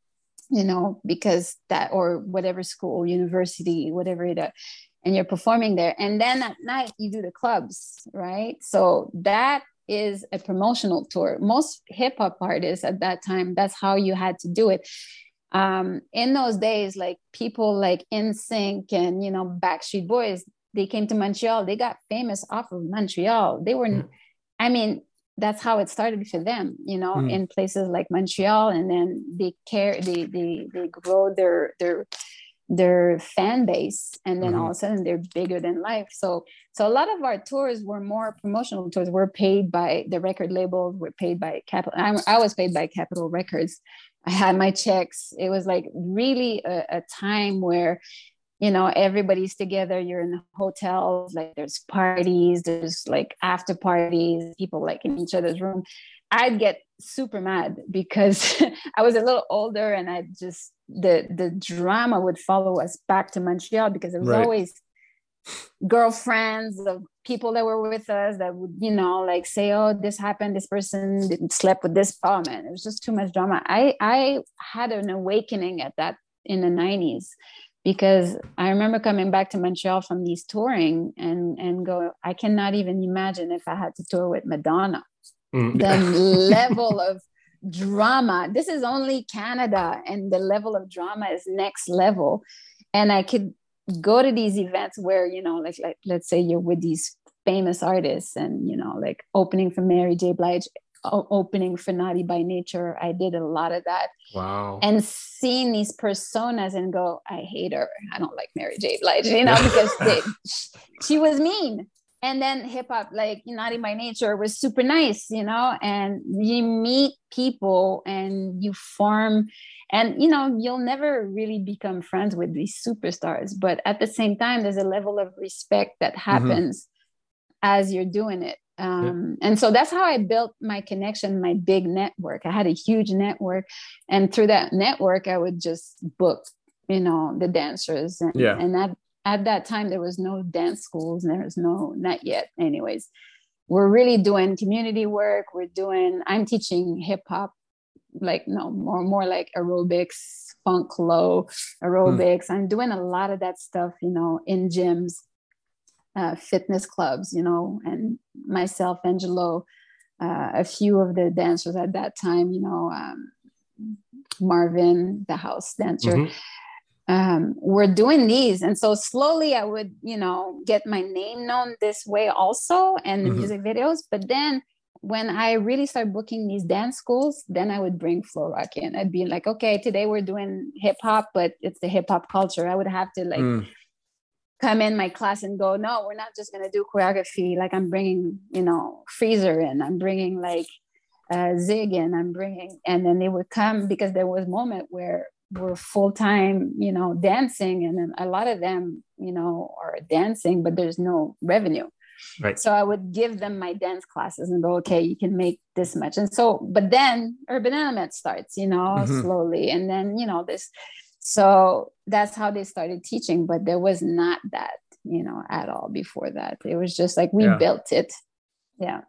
you know because that or whatever school university whatever it is and you're performing there. And then at night you do the clubs right? So that is a promotional tour. Most hip hop artists at that time that's how you had to do it. Um in those days like people like NSYNC and you know backstreet boys they came to montreal. They got famous off of montreal. They were
Mm.
i mean that's how it started for them you know
Mm.
in places like montreal. And then they care they they, they grow their their their fan base and then all mm-hmm. of a sudden they're bigger than life. So so a lot of our tours were more promotional tours. We're paid by the record labels. We're paid by Capitol I, I was paid by Capitol Records. I had my checks. It was like really a, a time where you know everybody's together. You're in the hotels like there's parties there's like after parties people like in each other's room. I'd get super mad because i was a little older and i just the the drama would follow us back to montreal because it was
Right.
always girlfriends of people that were with us that would you know like say oh this happened this person didn't slept with this oh man it was just too much drama i i had an awakening at that in the 90s because i remember coming back to montreal from these touring and and go i cannot even imagine if i had to tour with madonna mm. the level of drama. This is only canada and the level of drama is next level. And i could go to these events where you know like, like let's say you're with these famous artists and you know like opening for mary j. Blige opening for naughty by nature. I did a lot of that.
Wow.
And seeing these personas and go i hate her. I don't like mary j. Blige you know because they, she was mean and then hip hop like naughty by nature was super nice you know and you meet people and you form and you know you'll never really become friends with these superstars but at the same time there's a level of respect that mm-hmm. happens mm-hmm. as you're doing it um, yeah. and so that's how i built my connection my big network i had a huge network and through that network i would just book you know the dancers and,
yeah.
and that at that time there was no dance schools there was no not yet. Anyways we're really doing community work. We're doing i'm teaching hip hop like no more more like aerobics funk low aerobics. Mm. i'm doing a lot of that stuff you know in gyms uh, fitness clubs you know and myself angelo uh, a few of the dancers at that time you know um, marvin the house dancer. Mm-hmm um, we're doing these. And so slowly i would you know get my name known this way also and the mm-hmm. music videos. But then when i really started booking these dance schools then i would bring flow rock in i'd be like okay today we're doing hip hop but it's the hip hop culture. I would have to like mm. come in my class and go no we're not just going to do choreography. Like i'm bringing you know freezer in. I'm bringing like uh, zig in. I'm bringing and then they would come because there was a moment where were full time, you know, dancing, and a lot of them, you know, are dancing, but there's no revenue.
Right.
So I would give them my dance classes and go, okay, you can make this much. And so, but then Urban Element starts, you know, mm-hmm. slowly, and then you know this. So that's how they started teaching, but there was not that, you know, at all before that. It was just like we yeah. built it. Yeah.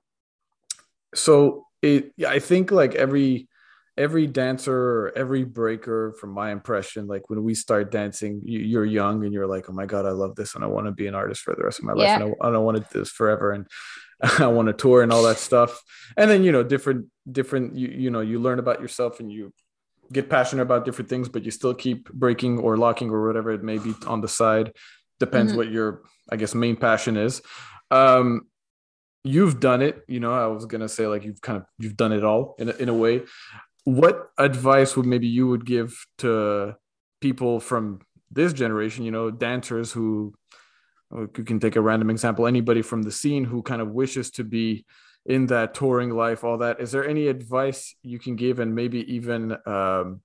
So it, I think like every every dancer or every breaker from my impression like when we start dancing you, are young and you're like oh my god i love this and i want to be an artist for the rest of my life and I, I don't want to do this forever and i want to tour and all that stuff. And then you know different different you, you know you learn about yourself and you get passionate about different things but you still keep breaking or locking or whatever it may be on the side. Depends mm-hmm. what your i guess main passion is. Um you've done it you know i was gonna say like you've kind of you've done it all in a, in a way what advice would maybe you would give to people from this generation you know dancers who you can take a random example anybody from the scene who kind of wishes to be in that touring life all that. Is there any advice you can give and maybe even um,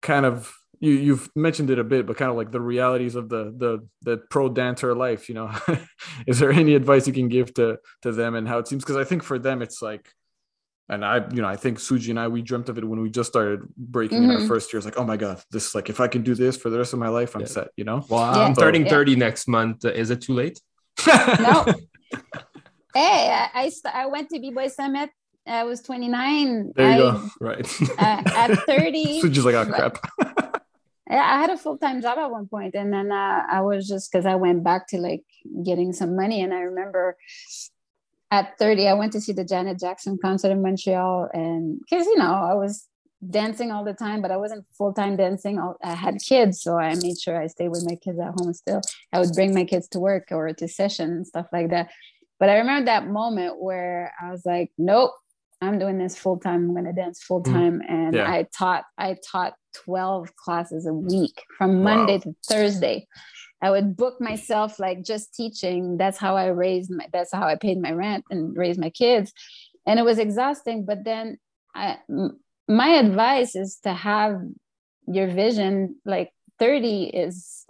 kind of you you've mentioned it a bit but kind of like the realities of the the the pro dancer life you know? Is there any advice you can give to to them and how it seems? Because i think for them it's like and I, you know, I think Suji and I, we dreamt of it when we just started breaking mm-hmm. in our mm-hmm. first years. Like, oh my god, this is like if I can do this for the rest of my life, I'm yeah. set. You know.
Well, yeah. I'm turning yeah. 30 next month. Is it too late?
no. hey, I, I, I went to B Boy Summit. I was 29.
There you
I,
go. Right.
Uh, at 30.
Suji's like, oh crap.
yeah, I had a full time job at one point, and then uh, I was just because I went back to like getting some money, and I remember at 30 i went to see the janet jackson concert in montreal and because you know i was dancing all the time but i wasn't full-time dancing i had kids so i made sure i stayed with my kids at home still i would bring my kids to work or to session and stuff like that but i remember that moment where i was like nope i'm doing this full-time i'm going to dance full-time mm. and yeah. i taught i taught 12 classes a week from monday wow. to thursday I would book myself like just teaching. That's how I raised my, that's how I paid my rent and raised my kids. And it was exhausting. But then I, my advice is to have your vision like 30 is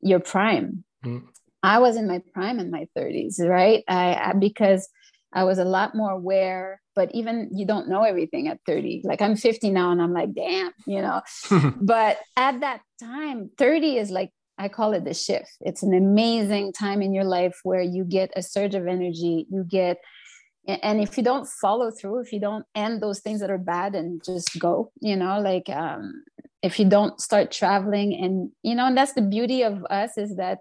your prime. Mm. I was in my prime in my 30s, right? I, I because I was a lot more aware, but even you don't know everything at 30. Like I'm 50 now and I'm like, damn, you know. but at that time, 30 is like I call it the shift. It's an amazing time in your life where you get a surge of energy. You get, and if you don't follow through, if you don't end those things that are bad and just go, you know, like um, if you don't start traveling, and you know, and that's the beauty of us is that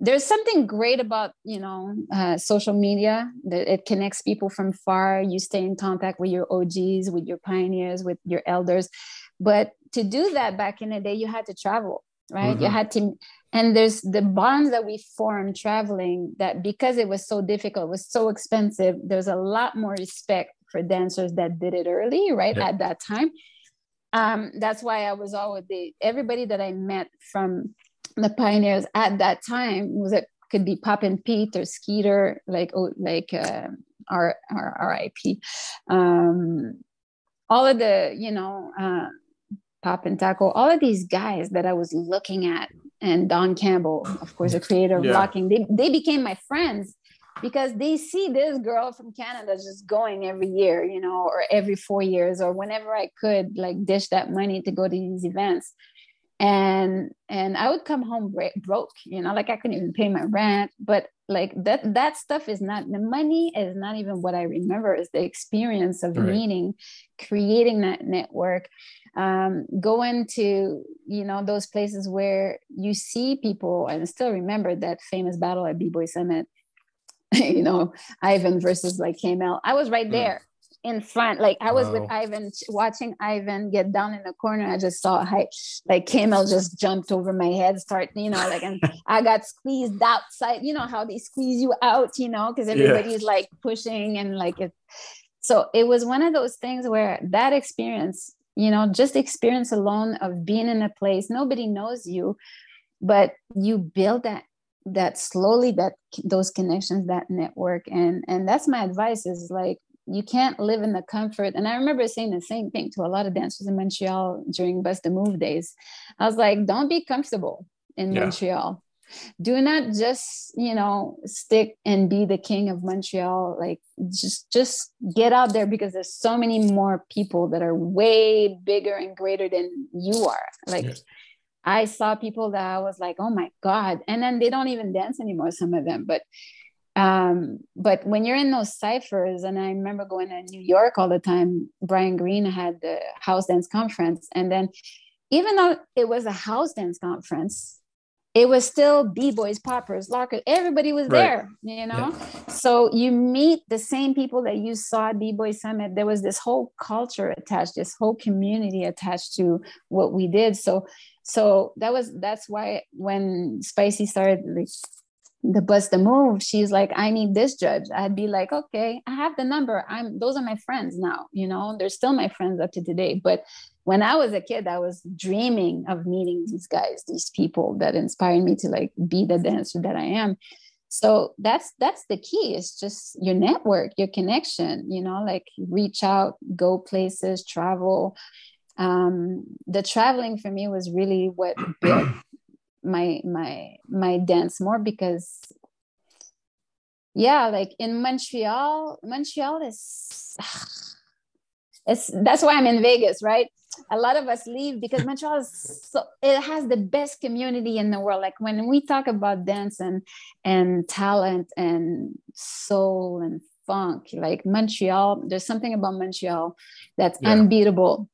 there's something great about you know uh, social media that it connects people from far you stay in contact with your og's with your pioneers with your elders but to do that back in the day you had to travel right mm-hmm. you had to and there's the bonds that we formed traveling that because it was so difficult was so expensive there's a lot more respect for dancers that did it early right yeah. at that time um, that's why i was always the everybody that i met from the pioneers at that time was it could be Popin' Pete or Skeeter, like oh, like uh, our our RIP. Um, all of the you know uh, Pop N Taco, all of these guys that I was looking at, and Don Campbell, of course, the creator of yeah. Locking, they they became my friends because they see this girl from Canada just going every year, you know, or every four years, or whenever I could, like dish that money to go to these events and and i would come home broke you know like i couldn't even pay my rent but like that that stuff is not the money is not even what i remember is the experience of right. meeting creating that network um, going to you know those places where you see people and still remember that famous battle at b-boy summit you know ivan versus like kml i was right mm. there in front. Like I was wow. with Ivan watching Ivan get down in the corner. I just saw how like Camel just jumped over my head, start, you know, like and I got squeezed outside. You know how they squeeze you out, you know, because everybody's yeah. like pushing and like it. So it was one of those things where that experience, you know, just experience alone of being in a place, nobody knows you, but you build that that slowly that those connections that network and and that's my advice is like you can't live in the comfort. And I remember saying the same thing to a lot of dancers in Montreal during Bust the Move days. I was like, don't be comfortable in yeah. Montreal. Do not just, you know, stick and be the king of Montreal. Like just just get out there because there's so many more people that are way bigger and greater than you are. Like yes. I saw people that I was like, oh my God. And then they don't even dance anymore, some of them. But um, but when you're in those ciphers and i remember going to new york all the time brian green had the house dance conference and then even though it was a house dance conference it was still b-boys poppers lockers everybody was right. there you know? Yeah. so you meet the same people that you saw at b-boy summit. There was this whole culture attached this whole community attached to what we did. So so that was that's why when spicy started like the bust the move she's like i need this judge. I'd be like okay i have the number. I'm those are my friends now you know? They're still my friends up to today but when i was a kid i was dreaming of meeting these guys these people that inspired me to like be the dancer that i am. So that's that's the key it's just your network your connection you know like reach out go places travel. Um the traveling for me was really what built my my my dance more because yeah like in montreal montreal is it's that's why i'm in vegas right a lot of us leave because montreal is so it has the best community in the world. Like when we talk about dance and and talent and soul and funk like montreal there's something about montreal that's yeah. unbeatable.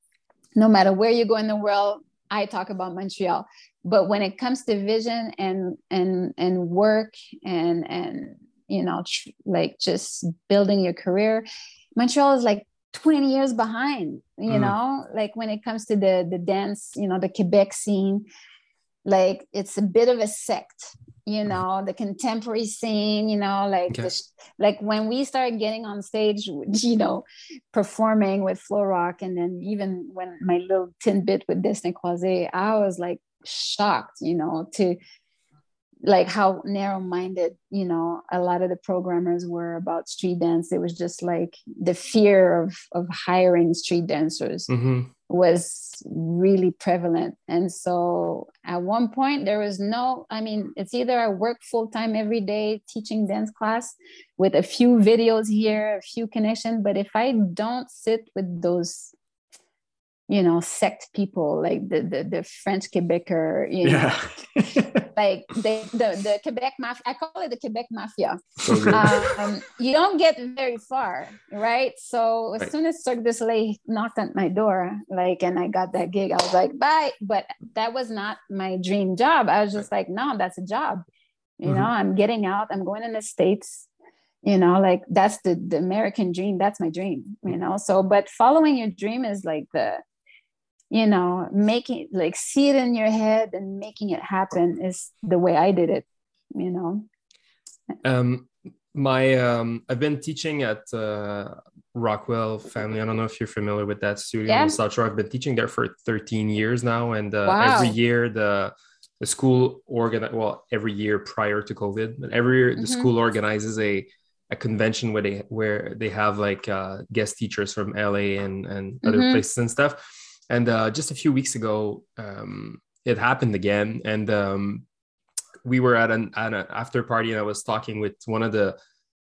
No matter where you go in the world i talk about montreal. But when it comes to vision and and and work and and you know tr- like just building your career montreal is like 20 years behind you mm. know like when it comes to the the dance you know the quebec scene like it's a bit of a sect you mm. know the contemporary scene you know like okay. the, like when we started getting on stage you know performing with Flow Rock and then even when my little tin bit with Disney Quasi I was like shocked, you know, to like how narrow minded, you know, a lot of the programmers were about street dance. It was just like the fear of, of hiring street dancers mm-hmm. was really prevalent. And so at one point, there was no, I mean, it's either I work full time every day teaching dance class with a few videos here, a few connections, but if I don't sit with those you know sect people like the the, the french quebecer you know. Yeah. like the, the the quebec mafia i call it the quebec mafia. So um, you don't get very far right? So as right. soon as cirque du soleil knocked at my door like and i got that gig i was like bye. But that was not my dream job. I was just like no that's a job. You mm-hmm. know i'm getting out i'm going in the states you know like that's the the american dream that's my dream you know? So but following your dream is like the you know making like see it in your head and making it happen is the way i did it you know
um my um i've been teaching at uh rockwell family i don't know if you're familiar with that studio yeah. in south shore i've been teaching there for 13 years now and uh, wow. every year the the school organ well every year prior to covid but every year mm-hmm. the school organizes a a convention where they where they have like uh, guest teachers from LA and and other mm-hmm. places and stuff. And uh, just a few weeks ago, um, it happened again, and um, we were at an, at an after party, and I was talking with one of the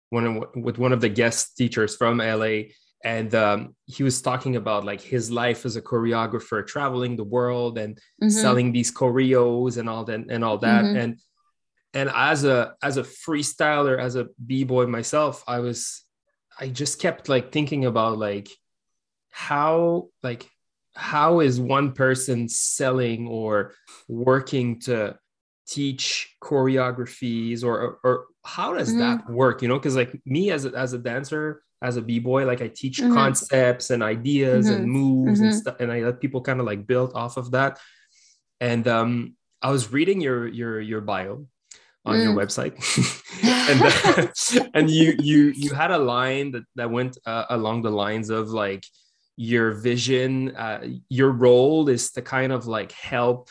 one of, with one of the guest teachers from LA, and um, he was talking about like his life as a choreographer, traveling the world and mm-hmm. selling these choreos and all that and all that, mm-hmm. and and as a as a freestyler as a b-boy myself i was i just kept like thinking about like how like how is one person selling or working to teach choreographies or or, or how does mm-hmm. that work you know because like me as a, as a dancer as a b-boy like i teach mm-hmm. concepts and ideas mm-hmm. and moves and mm-hmm. stuff and i let people kind of like build off of that and um i was reading your your your bio on mm. your website and uh, and you you you had a line that that went uh, along the lines of like your vision uh, your role is to kind of like help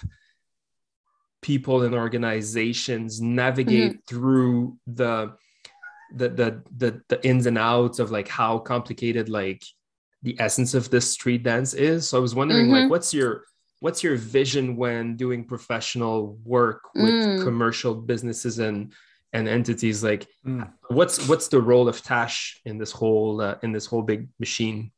people and organizations navigate mm-hmm. through the, the the the the ins and outs of like how complicated like the essence of this street dance is so i was wondering mm-hmm. like what's your what's your vision when doing professional work with mm. commercial businesses and and entities like mm. what's what's the role of tash in this whole uh, in this whole big machine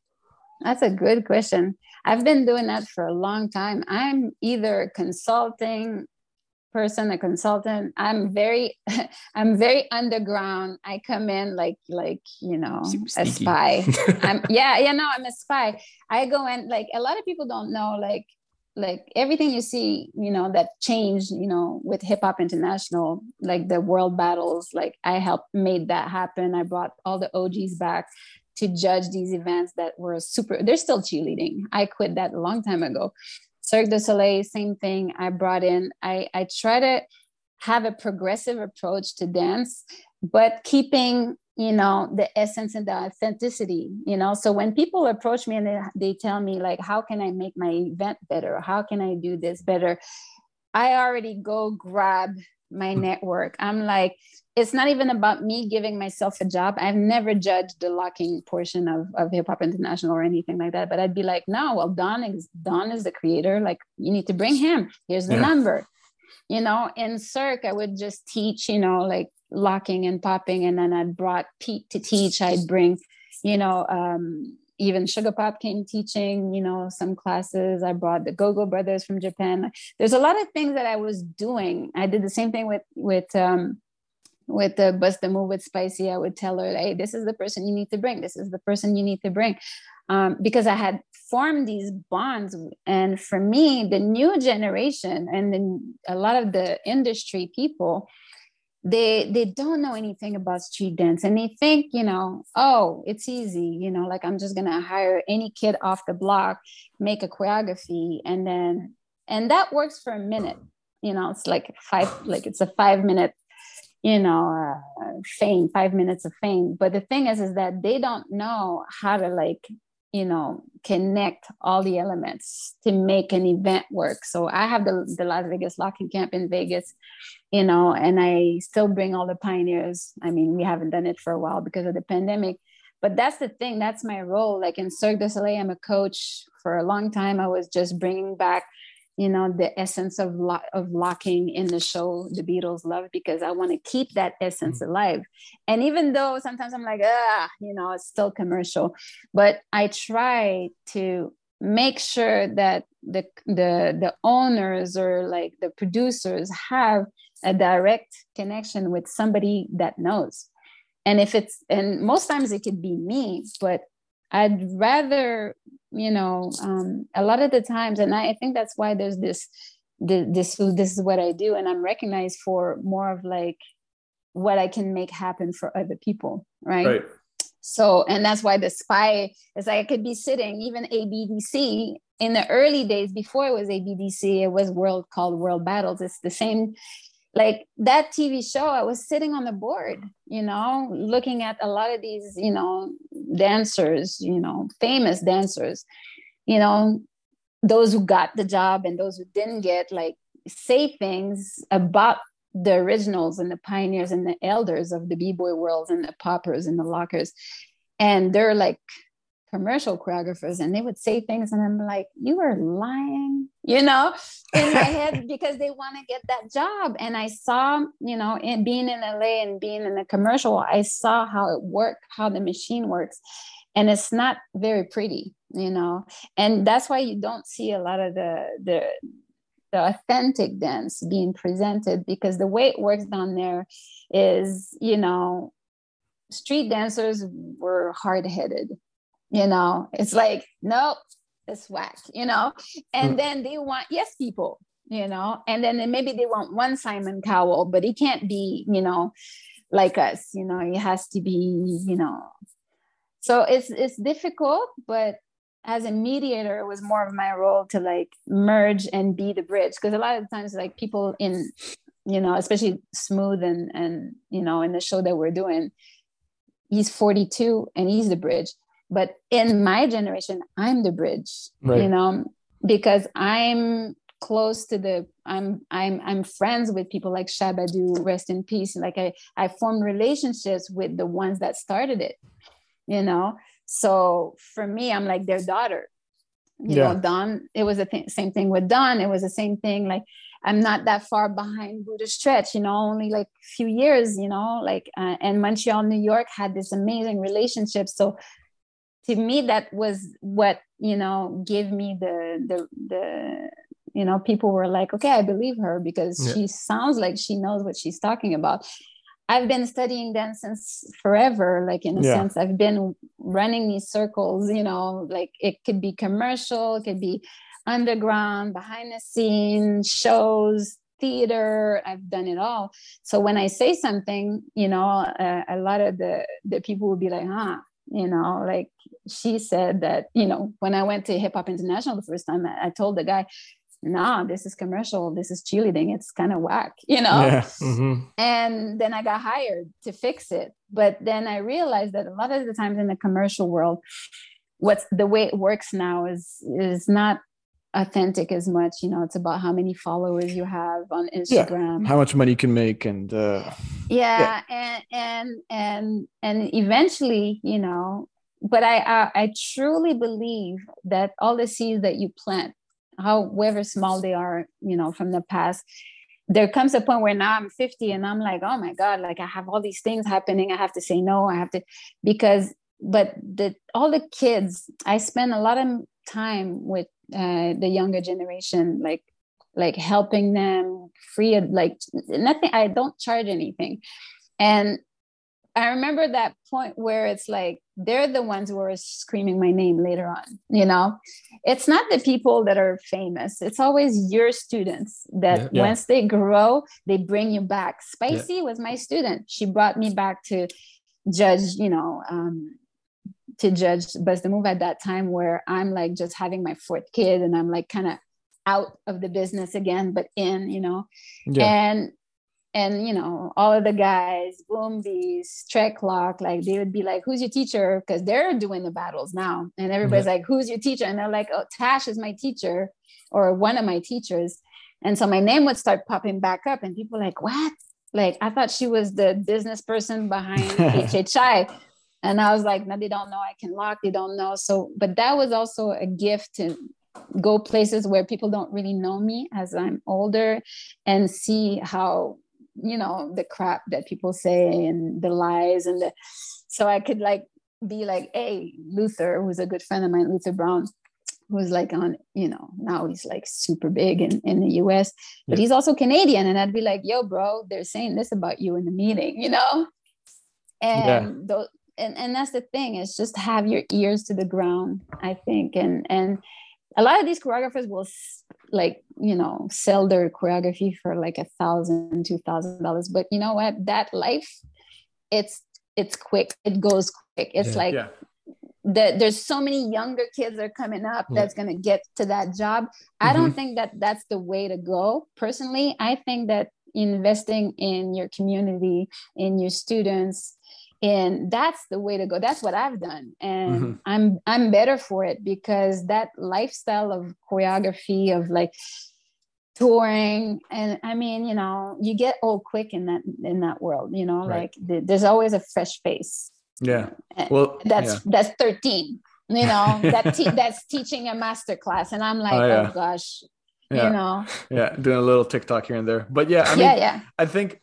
that's a good question. I've been doing that for a long time. I'm either consulting person a consultant. I'm very i'm very underground. I come in like like you know a spy. I'm yeah yeah no i'm a spy. I go in like a lot of people don't know like like everything you see you know that changed you know with hip hop international like the world battles like i helped made that happen. I brought all the og's back to judge these events that were super they're still cheerleading. I quit that a long time ago. Cirque du soleil same thing. I brought in i i try to have a progressive approach to dance but keeping you know the essence and the authenticity you know? So when people approach me and they, they tell me like how can i make my event better? How can i do this better? I already go grab my hmm. network. I'm like it's not even about me giving myself a job. I've never judged the locking portion of, of hip hop international or anything like that but i'd be like no well don is don is the creator. Like you need to bring him. Here's the yeah. number you know? In cirque i would just teach you know like locking and popping and then I'd brought pete to teach. I'd bring you know um, even sugar pop came teaching you know some classes. I brought the go-go brothers from japan. There's a lot of things that i was doing. I did the same thing with with um with the bust the move with spicy. I would tell her hey this is the person you need to bring. This is the person you need to bring. Um, because i had formed these bonds. And for me the new generation and then a lot of the industry people they they don't know anything about street dance and they think you know oh it's easy you know like i'm just gonna hire any kid off the block make a choreography and then and that works for a minute. You know it's like five like it's a five minute you know uh, fame five minutes of fame. But the thing is is that they don't know how to like you know connect all the elements to make an event work. So i have the, the las vegas locking camp in vegas you know and i still bring all the pioneers. I mean we haven't done it for a while because of the pandemic but that's the thing. That's my role. Like in cirque du soleil i'm a coach. For a long time i was just bringing back you know the essence of lo- of locking in the show the beatles love because i want to keep that essence mm-hmm. alive. And even though sometimes i'm like ah you know it's still commercial. But i try to make sure that the the the owners or like the producers have a direct connection with somebody that knows. And if it's and most times it could be me but i'd rather you know um, a lot of the times and I, I think that's why there's this this this is what i do and i'm recognized for more of like what i can make happen for other people right, right. so and that's why the spy is like i could be sitting even abdc in the early days before it was abdc it was world called world battles it's the same like that TV show, I was sitting on the board, you know, looking at a lot of these, you know, dancers, you know, famous dancers, you know, those who got the job and those who didn't get, like, say things about the originals and the pioneers and the elders of the b-boy worlds and the poppers and the lockers. And they're like commercial choreographers and they would say things and I'm like, you are lying, you know, in my head because they want to get that job. And I saw, you know, in being in LA and being in the commercial, I saw how it worked, how the machine works. And it's not very pretty, you know. And that's why you don't see a lot of the the the authentic dance being presented because the way it works down there is, you know, street dancers were hard-headed you know? It's like nope it's whack you know? And mm. then they want yes people you know? And then maybe they want one simon cowell but he can't be you know like us you know? He has to be you know? So it's it's difficult but as a mediator it was more of my role to like merge and be the bridge because a lot of times like people in you know especially smooth and and you know in the show that we're doing he's 42 and he's the bridge but in my generation i'm the bridge right. you know because i'm close to the i'm i'm i'm friends with people like Shabba-Doo rest in peace like i i formed relationships with the ones that started it you know so for me i'm like their daughter you yeah. know don it was the th- same thing with don it was the same thing like i'm not that far behind buddha stretch you know only like a few years you know like uh, and montreal new york had this amazing relationship so to me that was what you know gave me the the the you know people were like okay i believe her because yeah. she sounds like she knows what she's talking about i've been studying dance since forever like in a yeah. sense i've been running these circles you know like it could be commercial it could be underground behind the scenes shows theater i've done it all so when i say something you know uh, a lot of the the people will be like huh you know like she said that you know when i went to hip hop international the first time i, I told the guy nah this is commercial this is cheerleading it's kind of whack you know yeah. mm-hmm. and then i got hired to fix it but then i realized that a lot of the times in the commercial world what's the way it works now is is not authentic as much you know it's about how many followers you have on instagram.
yeah, how much money you can make and uh
yeah, yeah, and and and and eventually you know but I, I i truly believe that all the seeds that you plant however small they are you know from the past there comes a point where now i'm 50 and i'm like oh my god like i have all these things happening. I have to say no. I have to because but the all the kids i spend a lot of time with uh, the younger generation like like helping them free like nothing i don't charge anything. And i remember that point where it's like they're the ones who are screaming my name later on you know? It's not the people that are famous. It's always your students that yeah, once they grow they bring you back. Spicy yeah. was my student. She brought me back to judge you know um, to judge Bust the Move at that time where I'm like just having my fourth kid and I'm like kind of out of the business again, but in, you know, yeah. and and you know all of the guys boom bees trek lock like they would be like who's your teacher? Because they're doing the battles now. And everybody's yeah. like who's your teacher? And they're like oh tash is my teacher or one of my teachers. And so my name would start popping back up and people like what? Like i thought she was the business person behind hhi and i was like no they don't know i can lock they don't know so but that was also a gift to go places where people don't really know me as i'm older and see how you know the crap that people say and the lies and the so i could like be like hey luther who's a good friend of mine luther brown who's like on, you know, now he's like super big in, in the US, but yeah. he's also Canadian. And I'd be like, yo, bro, they're saying this about you in the meeting, you know? And yeah. And, and that's the thing, is just have your ears to the ground, I think. And and a lot of these choreographers will like, you know, sell their choreography for like a thousand, two thousand dollars. But you know what? That life, it's it's quick. It goes quick. It's yeah. like yeah that there's so many younger kids that are coming up that's going to get to that job mm-hmm. i don't mm-hmm. think that that's the way to go personally i think that investing in your community in your students and that's the way to go that's what i've done and mm-hmm. i'm i'm better for it because that lifestyle of choreography of like touring and i mean you know you get old quick in that in that world you know right. like there's always a fresh face
yeah. Well,
that's
yeah.
that's 13. You know, that te- that's teaching a master class. And I'm like, oh, yeah. oh gosh,
yeah.
you know.
Yeah, doing a little TikTok here and there. But yeah, I mean,
yeah, yeah.
I think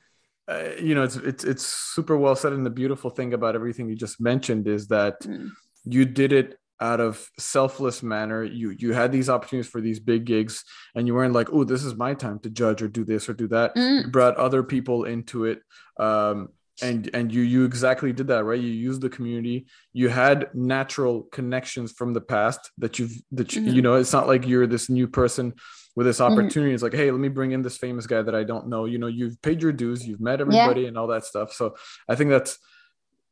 uh, you know, it's it's it's super well said and the beautiful thing about everything you just mentioned is that mm. you did it out of selfless manner you you had these opportunities for these big gigs and you weren't like oh this is my time to judge or do this or do that mm. you brought other people into it um and and you you exactly did that right you used the community you had natural connections from the past that you've that you, mm-hmm. you know it's not like you're this new person with this mm-hmm. opportunity mm-hmm. it's like hey let me bring in this famous guy that i don't know you know you've paid your dues you've met everybody yeah. and all that stuff so i think that's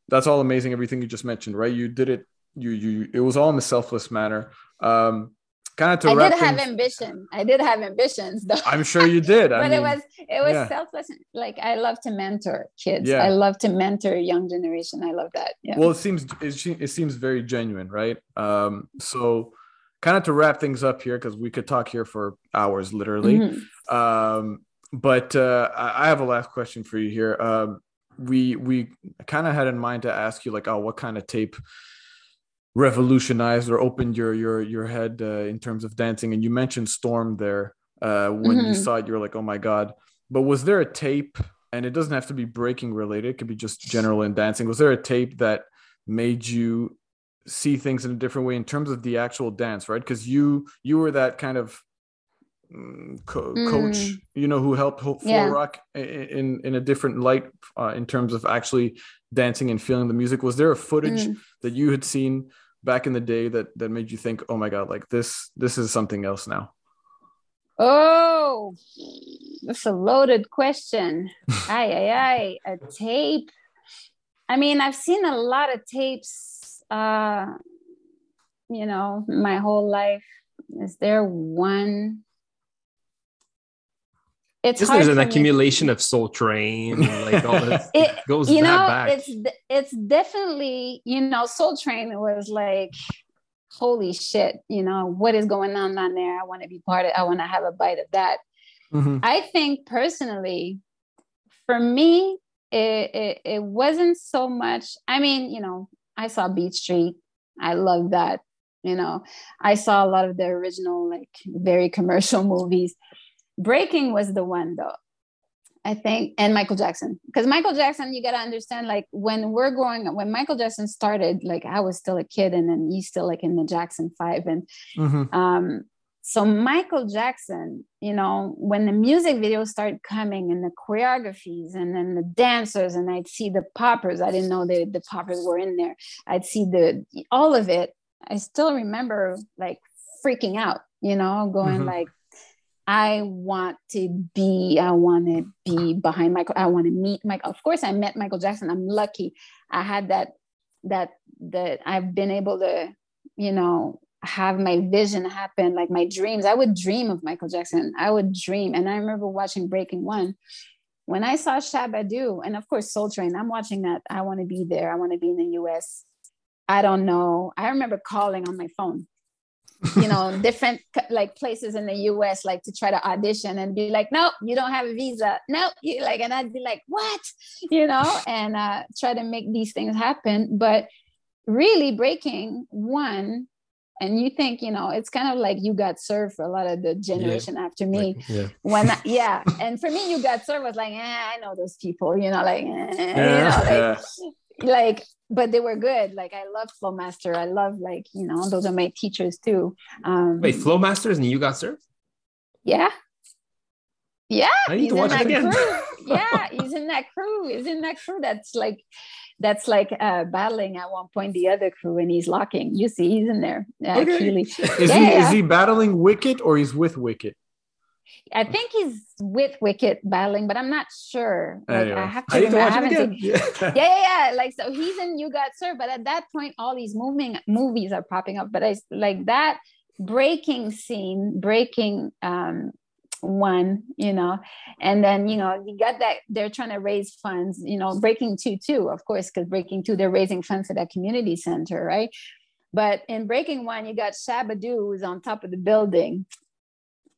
that's all amazing everything you just mentioned right you did it you you it was all in a selfless manner um kind of to
I did have things, ambition. I did have ambitions though.
I'm sure you did.
but mean, it was it was yeah. selfless. Like I love to mentor kids. Yeah. I love to mentor young generation. I love that. Yeah.
Well, it seems it, it seems very genuine, right? Um, so kind of to wrap things up here because we could talk here for hours, literally. Mm-hmm. Um, but uh, I have a last question for you here. Um, we we kind of had in mind to ask you like, oh, what kind of tape revolutionized or opened your your your head uh, in terms of dancing and you mentioned storm there uh, when mm-hmm. you saw it you're like oh my god but was there a tape and it doesn't have to be breaking related it could be just general in dancing was there a tape that made you see things in a different way in terms of the actual dance right because you you were that kind of mm, co- mm. coach you know who helped Flow yeah. Rock in in a different light uh, in terms of actually dancing and feeling the music was there a footage mm. that you had seen back in the day that that made you think oh my god like this this is something else now
oh that's a loaded question aye aye aye a tape i mean i've seen a lot of tapes uh you know my whole life is there one
it's just there's an accumulation to... of Soul Train, like all this it, goes
you know,
back.
It's it's definitely you know Soul Train was like holy shit, you know what is going on down there? I want to be part of. I want to have a bite of that. Mm-hmm. I think personally, for me, it, it it wasn't so much. I mean, you know, I saw Beat Street. I love that. You know, I saw a lot of the original, like very commercial movies breaking was the one though i think and michael jackson because michael jackson you got to understand like when we're growing up when michael jackson started like i was still a kid and then he's still like in the jackson five and mm-hmm. um so michael jackson you know when the music videos started coming and the choreographies and then the dancers and i'd see the poppers i didn't know the, the poppers were in there i'd see the all of it i still remember like freaking out you know going mm-hmm. like I want to be, I want to be behind Michael. I want to meet Michael. Of course, I met Michael Jackson. I'm lucky. I had that, that, that I've been able to, you know, have my vision happen, like my dreams. I would dream of Michael Jackson. I would dream. And I remember watching Breaking One. When I saw Shabba-Doo, and of course Soul Train, I'm watching that. I want to be there. I want to be in the US. I don't know. I remember calling on my phone you know different like places in the us like to try to audition and be like nope you don't have a visa nope you like and i'd be like what you know and uh try to make these things happen but really breaking one and you think you know it's kind of like you got served for a lot of the generation yeah. after me. Like, yeah. when I, yeah. And for me you got served was like eh, i know those people you know like eh, yeah, you know like, like but they were good. Like i love flowmaster. I love like you know those are my teachers too.
Um wait flowmasters and you got served?
Yeah. Yeah
I need to watch it again.
yeah he's in that crew. He's in that crew that's like that's like uh, battling at one point the other crew and he's locking you see he's in there uh, okay.
is yeah, he yeah. is he battling wicket or he's with wicket
I think he's with Wicket battling, but I'm not sure. Like,
anyway,
I have to.
I, I haven't
seen. yeah. yeah, yeah, yeah. Like so, he's in You Got Served, but at that point, all these moving movies are popping up. But I like that breaking scene, breaking um, one, you know, and then you know you got that they're trying to raise funds, you know, breaking two too, of course, because breaking two they're raising funds for that community center, right? But in breaking one, you got Shabba-Doo who's on top of the building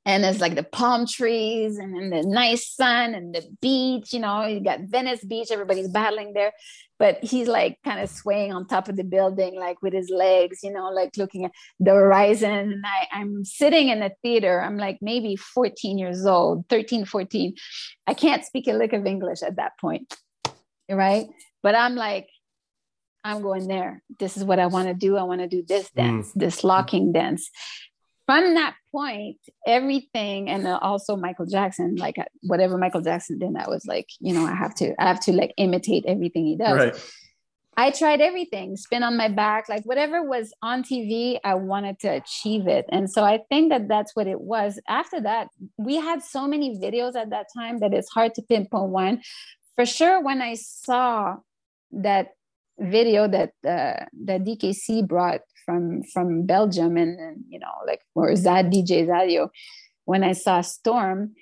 and there's like the palm trees and, and the nice sun and the beach you know you got venice beach everybody's battling there. But he's like kind of swaying on top of the building like with his legs you know like looking at the horizon. And I, i'm sitting in a theater. I'm like maybe 14 years old 13 14 i can't speak a lick of english at that point right? But i'm like i'm going there. This is what i want to do. I want to do this mm. dance mm. this locking dance from that point, everything, and also Michael Jackson, like uh, whatever Michael Jackson did, I was like, you know, I have to, I have to like imitate everything he does.
Right.
I tried everything, spin on my back, like whatever was on TV, I wanted to achieve it. And so I think that that's what it was. After that, we had so many videos at that time that it's hard to pinpoint one. For sure, when I saw that video that uh, that DKC brought from from Belgium and, and you know like or Zad DJ Zadio, when I saw Storm,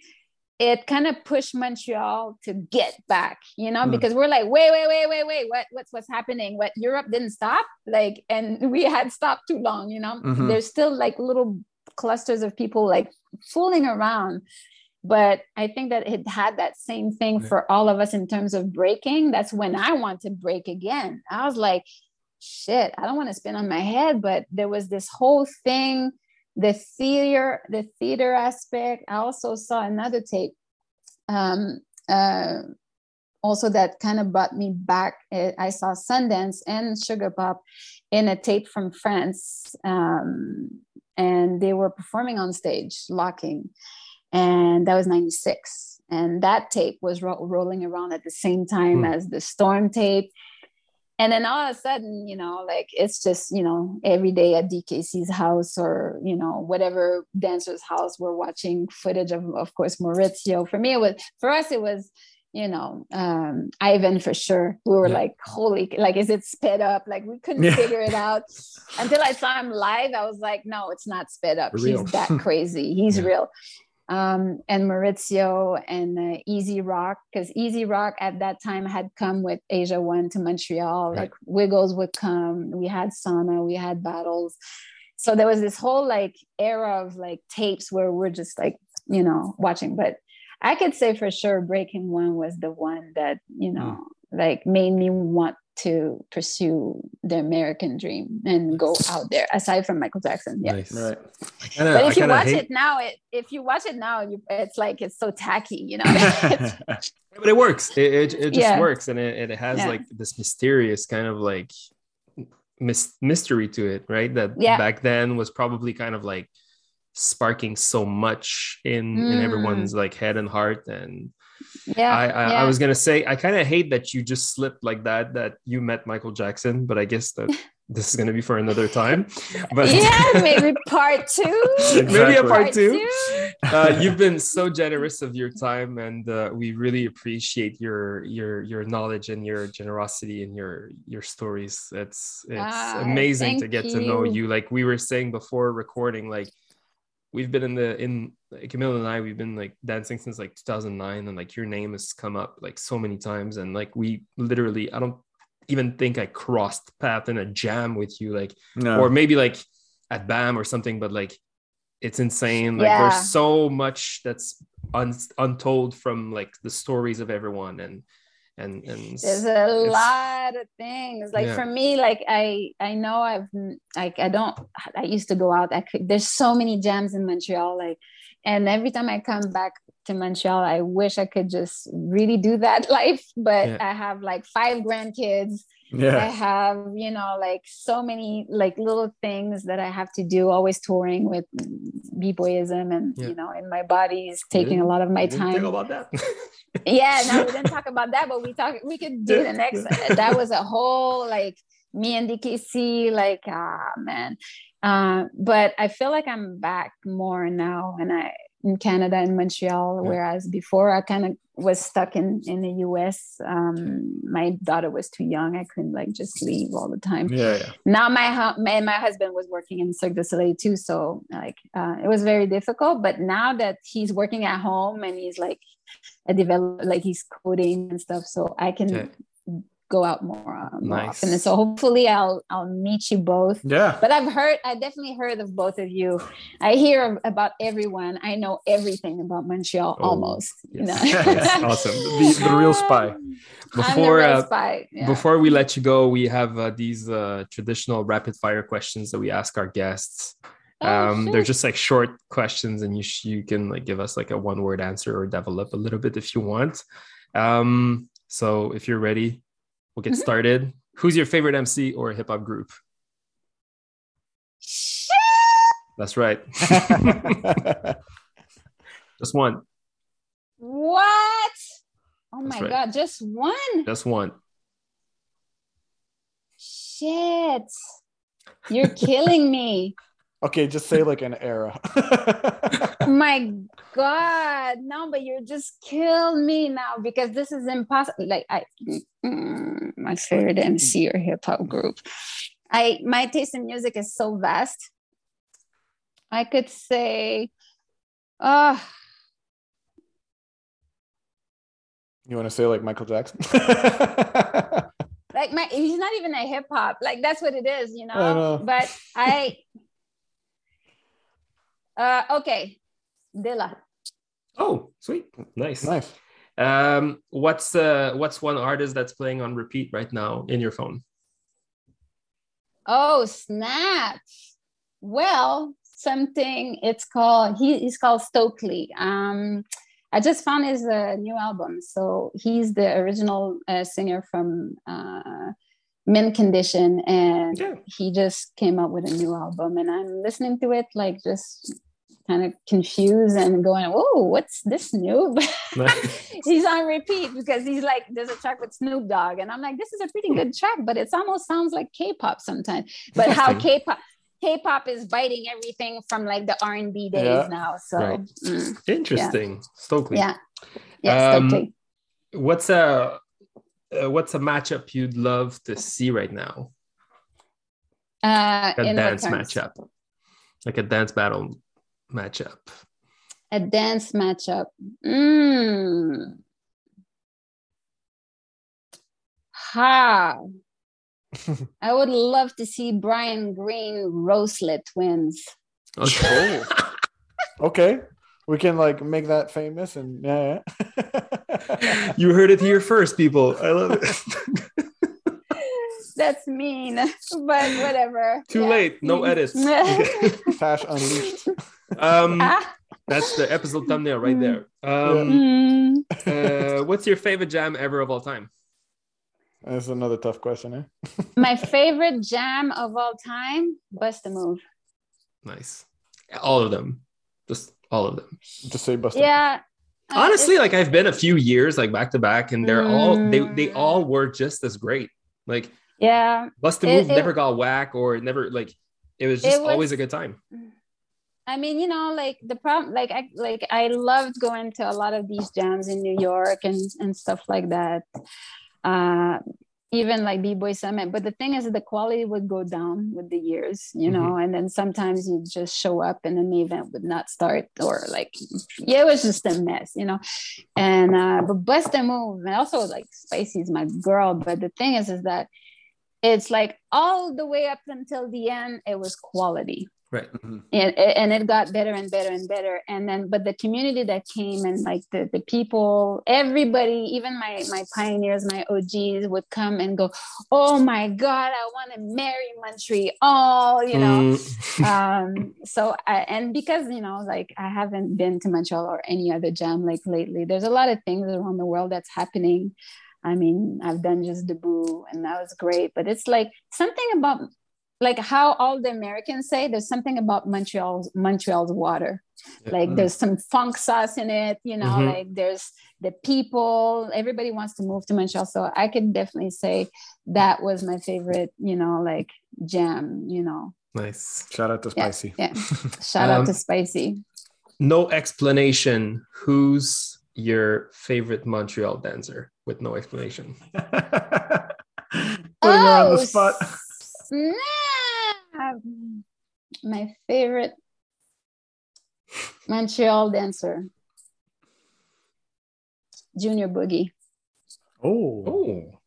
it kind of pushed Montreal to get back, you know, mm. because we're like, wait, wait, wait, wait, wait, what what's what's happening? What Europe didn't stop, like, and we had stopped too long, you know. Mm-hmm. There's still like little clusters of people like fooling around but i think that it had that same thing for all of us in terms of breaking that's when i want to break again i was like shit i don't want to spin on my head but there was this whole thing the theater the theater aspect. I also saw another tape um uh also that kind of brought me back. I saw sundance and sugar pop in a tape from france um and they were performing on stage locking and that was 96 and that tape was ro- rolling around at the same time mm. as the storm tape and then all of a sudden you know like it's just you know every day at dkc's house or you know whatever dancer's house we're watching footage of of course maurizio. For me it was for us it was you know um ivan for sure. We were yeah. like holy like is it sped up? Like we couldn't yeah. figure it out. Until i saw him live i was like no it's not sped up. He's that crazy. He's yeah. real um, and Maurizio and uh, Easy Rock, because Easy Rock at that time had come with Asia One to Montreal. Right. Like Wiggles would come. We had sauna, we had battles. So there was this whole like era of like tapes where we're just like, you know, watching. But I could say for sure Breaking One was the one that, you know, mm. like made me want to pursue the American dream and go out there. Aside from Michael Jackson, yeah.
Nice. Right.
Kinda, but if you watch hate... it now, it if you watch it now, you, it's like it's so tacky, you know.
but it works. It, it, it just yeah. works, and it, it has yeah. like this mysterious kind of like mis- mystery to it, right? That yeah. back then was probably kind of like sparking so much in mm. in everyone's like head and heart and
yeah
I, I,
yeah.
I was gonna say I kind of hate that you just slipped like that that you met Michael Jackson, but I guess that this is gonna be for another time. But
yeah, maybe part two.
Exactly. Maybe a part, part two. two. Uh, you've been so generous of your time, and uh, we really appreciate your your your knowledge and your generosity and your your stories. It's it's ah, amazing to get you. to know you. Like we were saying before recording, like we've been in the in Camille and I we've been like dancing since like 2009 and like your name has come up like so many times and like we literally I don't even think I crossed path in a jam with you like no. or maybe like at BAM or something but like it's insane like yeah. there's so much that's un- untold from like the stories of everyone and and and
there's a lot of things like yeah. for me like i i know i've like i don't i used to go out i could there's so many jams in montreal like and every time i come back to montreal i wish i could just really do that life but yeah. i have like five grandkids yeah. I have, you know, like so many like little things that I have to do, always touring with b-boyism and yeah. you know, and my body is taking a lot of my time. Think
about that.
yeah, no, we didn't talk about that, but we talk we could do the next that was a whole like me and DKC, like ah man. Uh, but I feel like I'm back more now and I in Canada in Montreal, yeah. whereas before I kind of was stuck in in the US. Um, my daughter was too young; I couldn't like just leave all the time.
Yeah, yeah.
Now my my, my husband was working in Cirque du Soleil too, so like uh, it was very difficult. But now that he's working at home and he's like a develop, like he's coding and stuff, so I can okay go out more, uh, more nice. often. And so hopefully I'll I'll meet you both.
Yeah.
But I've heard I definitely heard of both of you. I hear about everyone. I know everything about Montreal oh, almost. Yes. You know?
yes, awesome. The, the real spy.
Before real uh, spy. Yeah. before we let you go, we have uh, these uh, traditional rapid fire questions that we ask our guests. Oh, um, they're just like short questions, and you sh- you can like give us like a one word answer or develop a little bit if you want. Um, so if you're ready, We'll get mm-hmm. started. Who's your favorite MC or hip hop group? That's right. just one.
What? Oh That's my right. god, just one.
Just one.
Shit. You're killing me.
Okay, just say like an era.
my God, no, but you're just killed me now because this is impossible. Like I, mm, my favorite MC or hip hop group. I my taste in music is so vast. I could say, oh.
You want to say like Michael Jackson?
like my, he's not even a hip hop. Like that's what it is, you know. know. But I uh, okay, Dilla.
Oh, sweet, nice,
nice.
Um, what's uh, what's one artist that's playing on repeat right now in your phone?
Oh, snap! Well, something. It's called. He, he's called Stokley. Um, I just found his uh, new album. So he's the original uh, singer from uh, Mint Condition, and yeah. he just came up with a new album, and I'm listening to it like just kind of confused and going, "Oh, what's this new?" he's on repeat because he's like, "There's a track with Snoop Dogg," and I'm like, "This is a pretty good track, but it almost sounds like K-pop sometimes." But how K-pop K-pop is biting everything from like the R&B days yeah. now. So right.
mm, interesting, yeah. Stokley.
Yeah, yeah, um, Stokley.
What's a uh, what's a matchup you'd love to see right now?
Uh,
a dance matchup, like a dance battle matchup.
A dance matchup. Mm. Ha. I would love to see Brian Green Roselet twins.
Okay. okay. We can like make that famous and yeah.
Yeah. you heard it here first, people. I love it.
That's mean, but whatever.
Too yeah. late. No edits.
Tash unleashed.
Um, ah. that's the episode thumbnail right there. Um, uh, what's your favorite jam ever of all time?
That's another tough question, eh?
My favorite jam of all time, Bust the Move.
Nice. All of them. Just all of them.
Just say Bust
Yeah.
Honestly, like I've been a few years like back to back, and they're mm. all they they mm. all were just as great. Like
yeah.
Bust the Move it, never got whack or never like it was just it was, always a good time.
I mean, you know, like the problem, like I like I loved going to a lot of these jams in New York and and stuff like that. Uh, even like b-boy summit but the thing is the quality would go down with the years you know mm-hmm. and then sometimes you just show up and then the event would not start or like yeah it was just a mess you know and uh but bust the move and also like spicy's my girl but the thing is is that it's like all the way up until the end it was quality
right mm-hmm.
and, and it got better and better and better and then but the community that came and like the, the people everybody even my my pioneers my og's would come and go oh my god i want to marry montreal you know mm. um so I, and because you know like i haven't been to montreal or any other jam like lately there's a lot of things around the world that's happening I mean, I've done Juste Debout and that was great. But it's like something about like how all the Americans say there's something about Montreal's Montreal's water. Like mm. there's some funk sauce in it, you know, mm-hmm. like there's the people, everybody wants to move to Montreal. So I can definitely say that was my favorite, you know, like jam, you know.
Nice.
Shout out to Spicy.
Yeah. yeah. Shout um, out to Spicy.
No explanation. Who's your favorite Montreal dancer with no explanation?
Putting oh, her on the spot.
Snap. My favorite Montreal dancer. Junior Boogie.
Oh. Oh.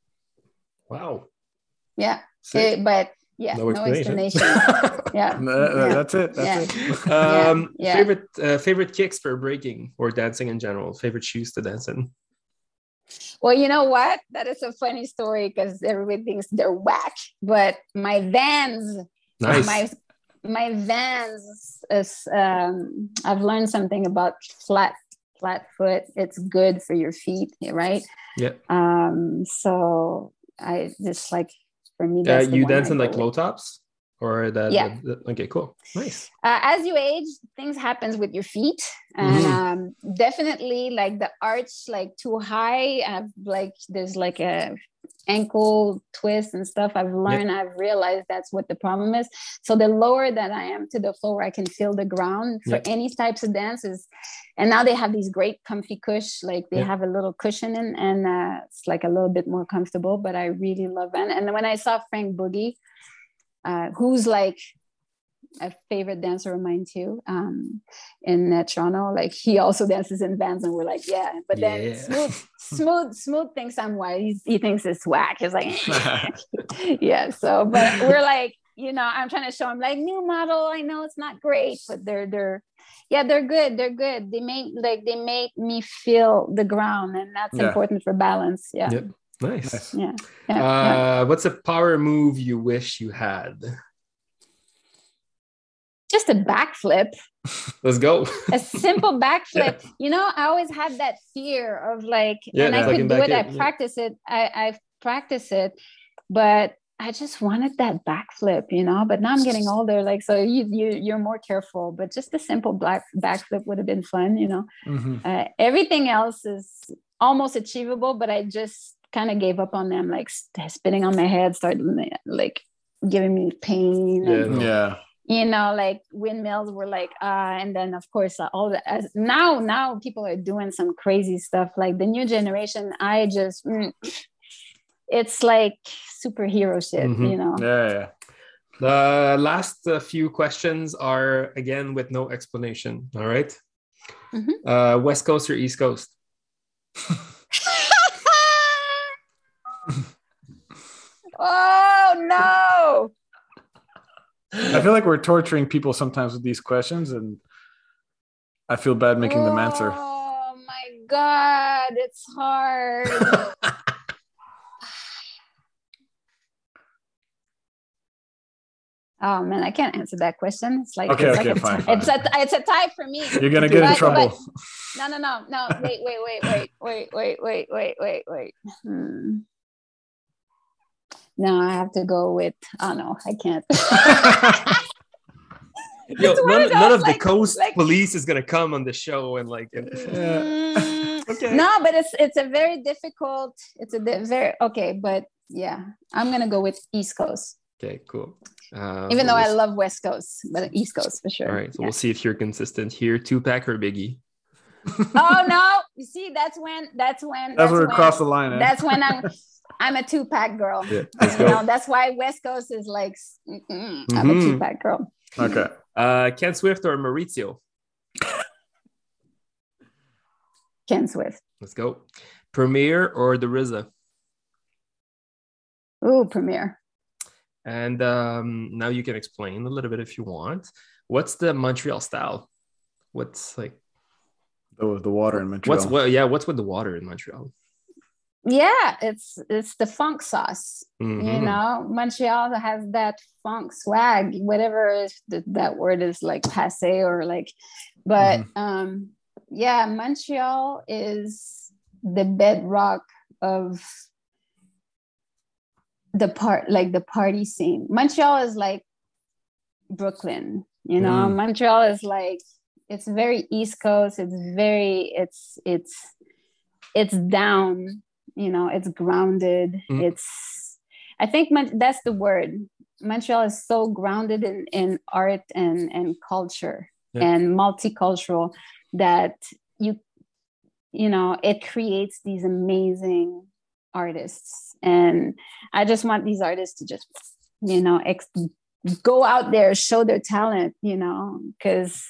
Wow.
Yeah. It, but yeah, no explanation. No explanation. yeah.
No, yeah. That's it. That's
yeah. it. Um, yeah. Favorite uh, favorite kicks for breaking or dancing in general. Favorite shoes to dance in.
Well, you know what? That is a funny story because everybody thinks they're whack, but my Vans, nice. my my Vans is. Um, I've learned something about flat flat foot. It's good for your feet, right?
Yeah.
Um. So I just like for me.
Uh, you dance in like low tops or that yeah okay cool nice
uh, as you age things happens with your feet and mm-hmm. um, definitely like the arch like too high I've, like there's like a ankle twist and stuff i've learned yep. i've realized that's what the problem is so the lower that i am to the floor i can feel the ground for yep. any types of dances and now they have these great comfy cush like they yep. have a little cushion in and uh, it's like a little bit more comfortable but i really love it and when i saw frank boogie uh, who's like a favorite dancer of mine too um, in uh, Toronto. Like he also dances in Vans, and we're like, yeah. But then yeah. smooth, smooth, smooth thinks I'm white. He's, he thinks it's whack. He's like, yeah. So, but we're like, you know, I'm trying to show him like new model. I know it's not great, but they're they're yeah, they're good. They're good. They make like they make me feel the ground, and that's yeah. important for balance. Yeah.
Yep. Nice.
Yeah. yeah.
Uh, yeah. What's a power move you wish you had?
Just a backflip.
Let's go.
a simple backflip. Yeah. You know, I always had that fear of like, yeah, and I could do it. I practice it. I, I practice it, but I just wanted that backflip, you know. But now I'm getting older, like so you you you're more careful. But just a simple black backflip would have been fun, you know. Mm-hmm. Uh, everything else is almost achievable, but I just kind of gave up on them, like spinning on my head, started like giving me pain.
Yeah, and, yeah.
You know, like windmills were like, uh, and then of course uh, all the as, now now people are doing some crazy stuff. Like the new generation, I just mm, it's like superhero shit, mm-hmm. you know.
Yeah, yeah.
The last uh, few questions are again with no explanation. All right? mm-hmm. uh, West Coast or East Coast?
oh no.
I feel like we're torturing people sometimes with these questions, and I feel bad making oh, them answer.
Oh my god, it's hard. Oh man, I can't answer that question. It's like
okay,
it's
okay,
like
fine,
a,
fine.
It's a it's a tie for me.
You're gonna get but, in trouble. But,
no, no, no, no. Wait, wait, wait, wait, wait, wait, wait, wait, wait, wait. Hmm. No, I have to go with. Oh no, I can't.
Yo, none, none of like, the coast like, police is gonna come on the show and like. Mm,
okay. No, but it's it's a very difficult. It's a very okay, but yeah, I'm gonna go with East Coast.
Okay, cool.
Uh, Even though we'll I love West Coast, but East Coast for sure.
All right, so yeah. we'll see if you're consistent here. Tupac or Biggie?
oh no! You see, that's when that's when
that's, that's where we cross the line. Eh?
That's when I'm I'm a Tupac girl. Yeah, you know, that's why West Coast is like mm-hmm. I'm a mm-hmm. Tupac girl.
Okay.
Uh, Ken Swift or Maurizio?
Ken Swift.
Let's go. Premier or the RZA?
Ooh, Premier.
And um, now you can explain a little bit if you want. What's the Montreal style? What's like
the, the water in Montreal?
What's what? Yeah, what's with the water in Montreal?
Yeah, it's it's the funk sauce. Mm-hmm. You know, Montreal has that funk swag, whatever that word is like passe or like, but mm-hmm. um, yeah, Montreal is the bedrock of the part like the party scene. Montreal is like Brooklyn, you know. Mm. Montreal is like it's very East Coast. It's very it's it's it's down, you know. It's grounded. Mm. It's I think that's the word. Montreal is so grounded in in art and and culture yeah. and multicultural that you you know it creates these amazing artists and i just want these artists to just you know ex- go out there show their talent you know because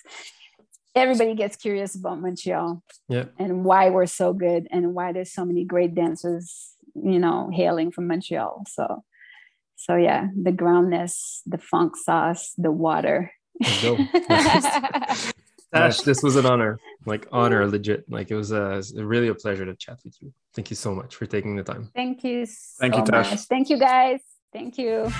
everybody gets curious about montreal
yeah.
and why we're so good and why there's so many great dancers you know hailing from montreal so so yeah the groundness the funk sauce the water
Tash, this was an honor, like honor, legit. Like it was, a, it was really a pleasure to chat with you. Thank you so much for taking the time.
Thank you.
Thank you, Tash.
Thank you, guys. Thank you.